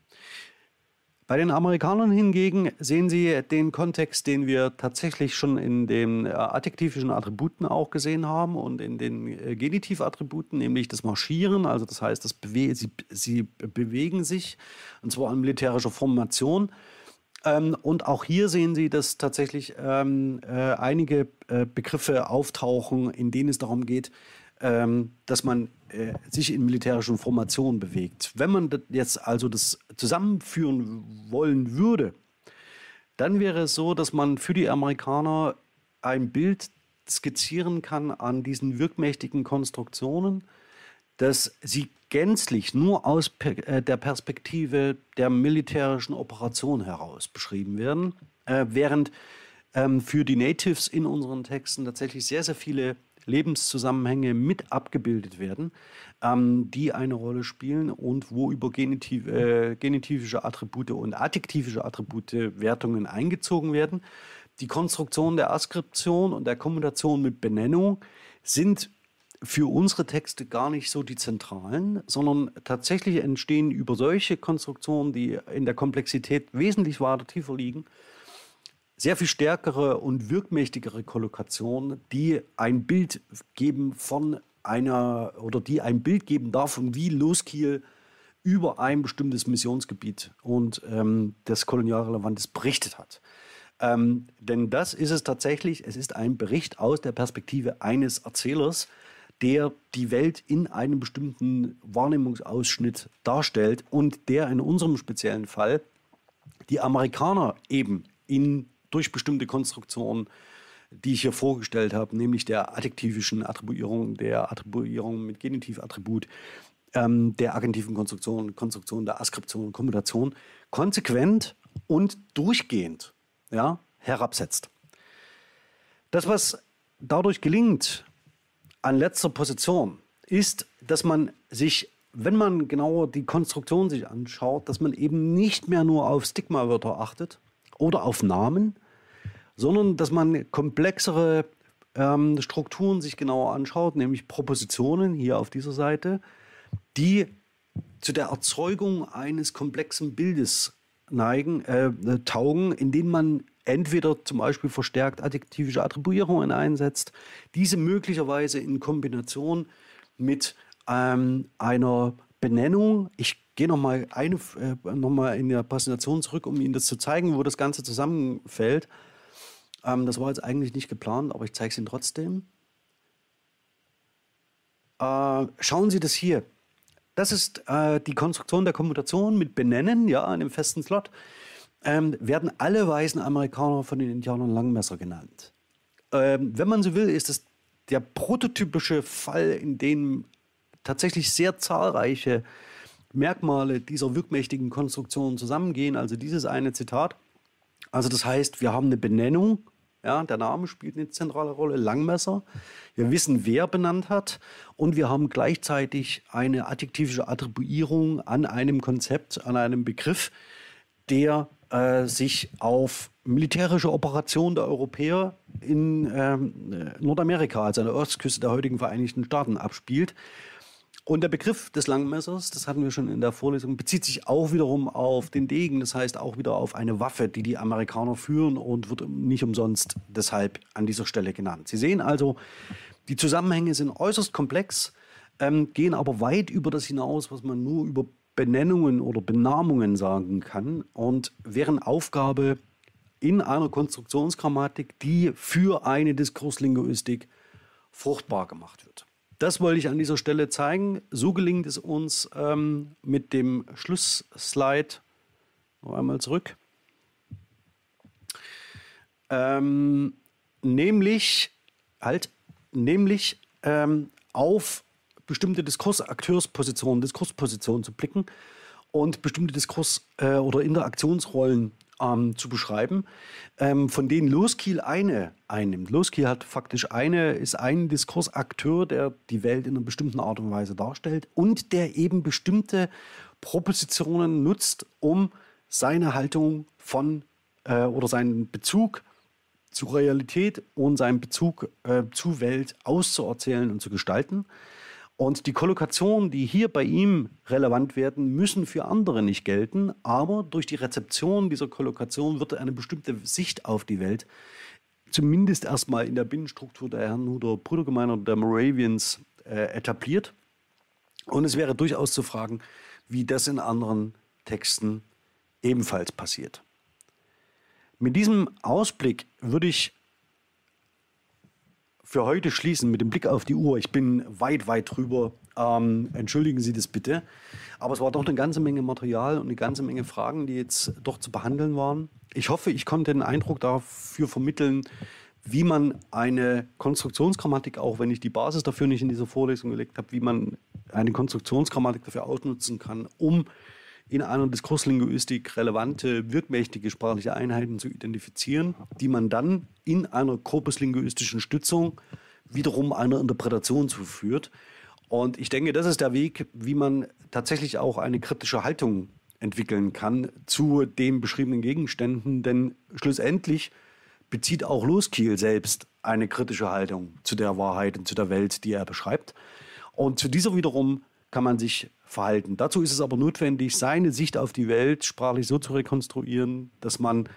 Bei den Amerikanern hingegen sehen Sie den Kontext, den wir tatsächlich schon in den äh, adjektivischen Attributen auch gesehen haben und in den äh, Genitivattributen, nämlich das Marschieren, also das heißt, das bewe sie, sie, bewegen sich, und zwar in militärischer Formation. Ähm, und auch hier sehen Sie, dass tatsächlich ähm, äh, einige äh, Begriffe auftauchen, in denen es darum geht, dass man äh, sich in militärischen Formationen bewegt. Wenn man jetzt also das zusammenführen wollen würde, dann wäre es so, dass man für die Amerikaner ein Bild skizzieren kann an diesen wirkmächtigen Konstruktionen, dass sie gänzlich nur aus äh, der Perspektive der militärischen Operation heraus beschrieben werden, äh, während ähm, für die Natives in unseren Texten tatsächlich sehr, sehr viele Lebenszusammenhänge mit abgebildet werden, ähm, die eine Rolle spielen und wo über Genitiv, äh, genitivische Attribute und adjektivische Attribute Wertungen eingezogen werden. die Konstruktion der Askription und der Kombination mit Benennung sind für unsere Texte gar nicht so die zentralen, sondern tatsächlich entstehen über solche Konstruktionen, die in der Komplexität wesentlich weiter tiefer liegen, sehr viel stärkere und wirkmächtigere Kollokationen, die ein Bild geben von einer oder die ein Bild geben davon, wie Loskiel über ein bestimmtes Missionsgebiet und ähm, das Kolonialrelevantes berichtet hat. Ähm, denn das ist es tatsächlich, es ist ein Bericht aus der Perspektive eines Erzählers, der die Welt in einem bestimmten Wahrnehmungsausschnitt darstellt und der in unserem speziellen Fall die Amerikaner eben in, durch bestimmte Konstruktionen, die ich hier vorgestellt habe, nämlich der adjektivischen Attribuierung, der Attribuierung mit Genitivattribut, ähm, der agentiven Konstruktion, Konstruktion der Askription und Kombination, konsequent und durchgehend ja, herabsetzt. Das, was dadurch gelingt, an letzter Position ist, dass man sich, wenn man genauer die Konstruktion sich anschaut, dass man eben nicht mehr nur auf Stigmawörter achtet oder auf Namen, sondern dass man komplexere ähm, Strukturen sich genauer anschaut, nämlich Propositionen hier auf dieser Seite, die zu der Erzeugung eines komplexen Bildes neigen, äh, taugen, indem man entweder zum Beispiel verstärkt adjektivische Attribuierungen einsetzt, diese möglicherweise in Kombination mit ähm, einer Benennung. Ich gehe nochmal äh, noch mal in der Präsentation zurück, um Ihnen das zu zeigen, wo das Ganze zusammenfällt. Ähm, das war jetzt eigentlich nicht geplant, aber ich zeige es Ihnen trotzdem. Äh, schauen Sie das hier. Das ist äh, die Konstruktion der Kommutation mit Benennen, ja, einem festen Slot ähm, werden alle weißen Amerikaner von den Indianern Langmesser genannt. Ähm, wenn man so will, ist es der prototypische Fall, in dem tatsächlich sehr zahlreiche Merkmale dieser wirkmächtigen Konstruktion zusammengehen. Also dieses eine Zitat. Also das heißt, wir haben eine Benennung, ja, der Name spielt eine zentrale Rolle, Langmesser. Wir wissen, wer benannt hat und wir haben gleichzeitig eine adjektivische Attribuierung an einem Konzept, an einem Begriff, der äh, sich auf militärische Operationen der Europäer in ähm, Nordamerika, also an der Ostküste der heutigen Vereinigten Staaten, abspielt. Und der Begriff des Langmessers, das hatten wir schon in der Vorlesung, bezieht sich auch wiederum auf den Degen, das heißt auch wieder auf eine Waffe, die die Amerikaner führen und wird nicht umsonst deshalb an dieser Stelle genannt. Sie sehen also, die Zusammenhänge sind äußerst komplex, ähm, gehen aber weit über das hinaus, was man nur über Benennungen oder Benamungen sagen kann und wären Aufgabe in einer Konstruktionsgrammatik, die für eine Diskurslinguistik fruchtbar gemacht wird. Das wollte ich an dieser Stelle zeigen. So gelingt es uns ähm, mit dem Schlussslide. Noch einmal zurück. Ähm, nämlich, halt, nämlich ähm, auf bestimmte Diskursakteurspositionen, Diskurspositionen zu blicken und bestimmte Diskurs- äh, oder Interaktionsrollen ähm, zu beschreiben, ähm, von denen Loskiel eine einnimmt. Loskiel hat faktisch eine, ist ein Diskursakteur, der die Welt in einer bestimmten Art und Weise darstellt und der eben bestimmte Propositionen nutzt, um seine Haltung von äh, oder seinen Bezug zur Realität und seinen Bezug äh, zur Welt auszuerzählen und zu gestalten. Und die Kollokationen, die hier bei ihm relevant werden, müssen für andere nicht gelten, aber durch die Rezeption dieser Kollokation wird eine bestimmte Sicht auf die Welt zumindest erstmal in der Binnenstruktur der Herrnhuter Brüdergemeinde oder der Moravians äh, etabliert. Und es wäre durchaus zu fragen, wie das in anderen Texten ebenfalls passiert. Mit diesem Ausblick würde ich für heute schließen mit dem Blick auf die Uhr. Ich bin weit, weit drüber. Ähm, entschuldigen Sie das bitte. Aber es war doch eine ganze Menge Material und eine ganze Menge Fragen, die jetzt doch zu behandeln waren. Ich hoffe, ich konnte den Eindruck dafür vermitteln, wie man eine Konstruktionsgrammatik, auch wenn ich die Basis dafür nicht in dieser Vorlesung gelegt habe, wie man eine Konstruktionsgrammatik dafür ausnutzen kann, um in einer Diskurslinguistik relevante, wirkmächtige sprachliche Einheiten zu identifizieren, die man dann in einer korpuslinguistischen Stützung wiederum einer Interpretation zuführt. Und ich denke, das ist der Weg, wie man tatsächlich auch eine kritische Haltung entwickeln kann zu den beschriebenen Gegenständen, denn schlussendlich bezieht auch Loskiel selbst eine kritische Haltung zu der Wahrheit und zu der Welt, die er beschreibt. Und zu dieser wiederum kann man sich verhalten. Dazu ist es aber notwendig, seine Sicht auf die Welt sprachlich so zu rekonstruieren, dass man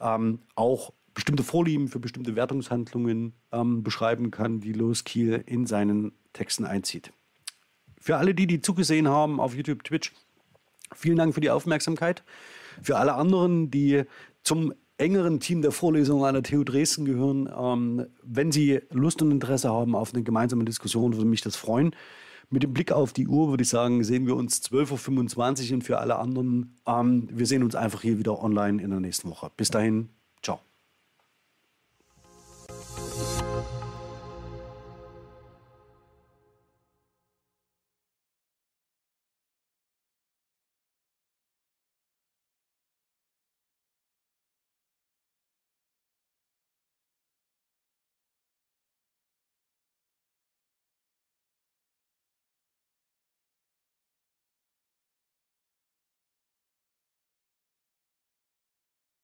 ähm, auch bestimmte Vorlieben für bestimmte Wertungshandlungen ähm, beschreiben kann, die Loskiel in seinen Texten einzieht. Für alle, die die zugesehen haben auf YouTube, Twitch, vielen Dank für die Aufmerksamkeit. Für alle anderen, die zum engeren Team der Vorlesung an der TU Dresden gehören. Ähm, wenn Sie Lust und Interesse haben auf eine gemeinsame Diskussion, würde mich das freuen. Mit dem Blick auf die Uhr würde ich sagen, sehen wir uns 12.25 Uhr und für alle anderen, ähm, wir sehen uns einfach hier wieder online in der nächsten Woche. Bis dahin.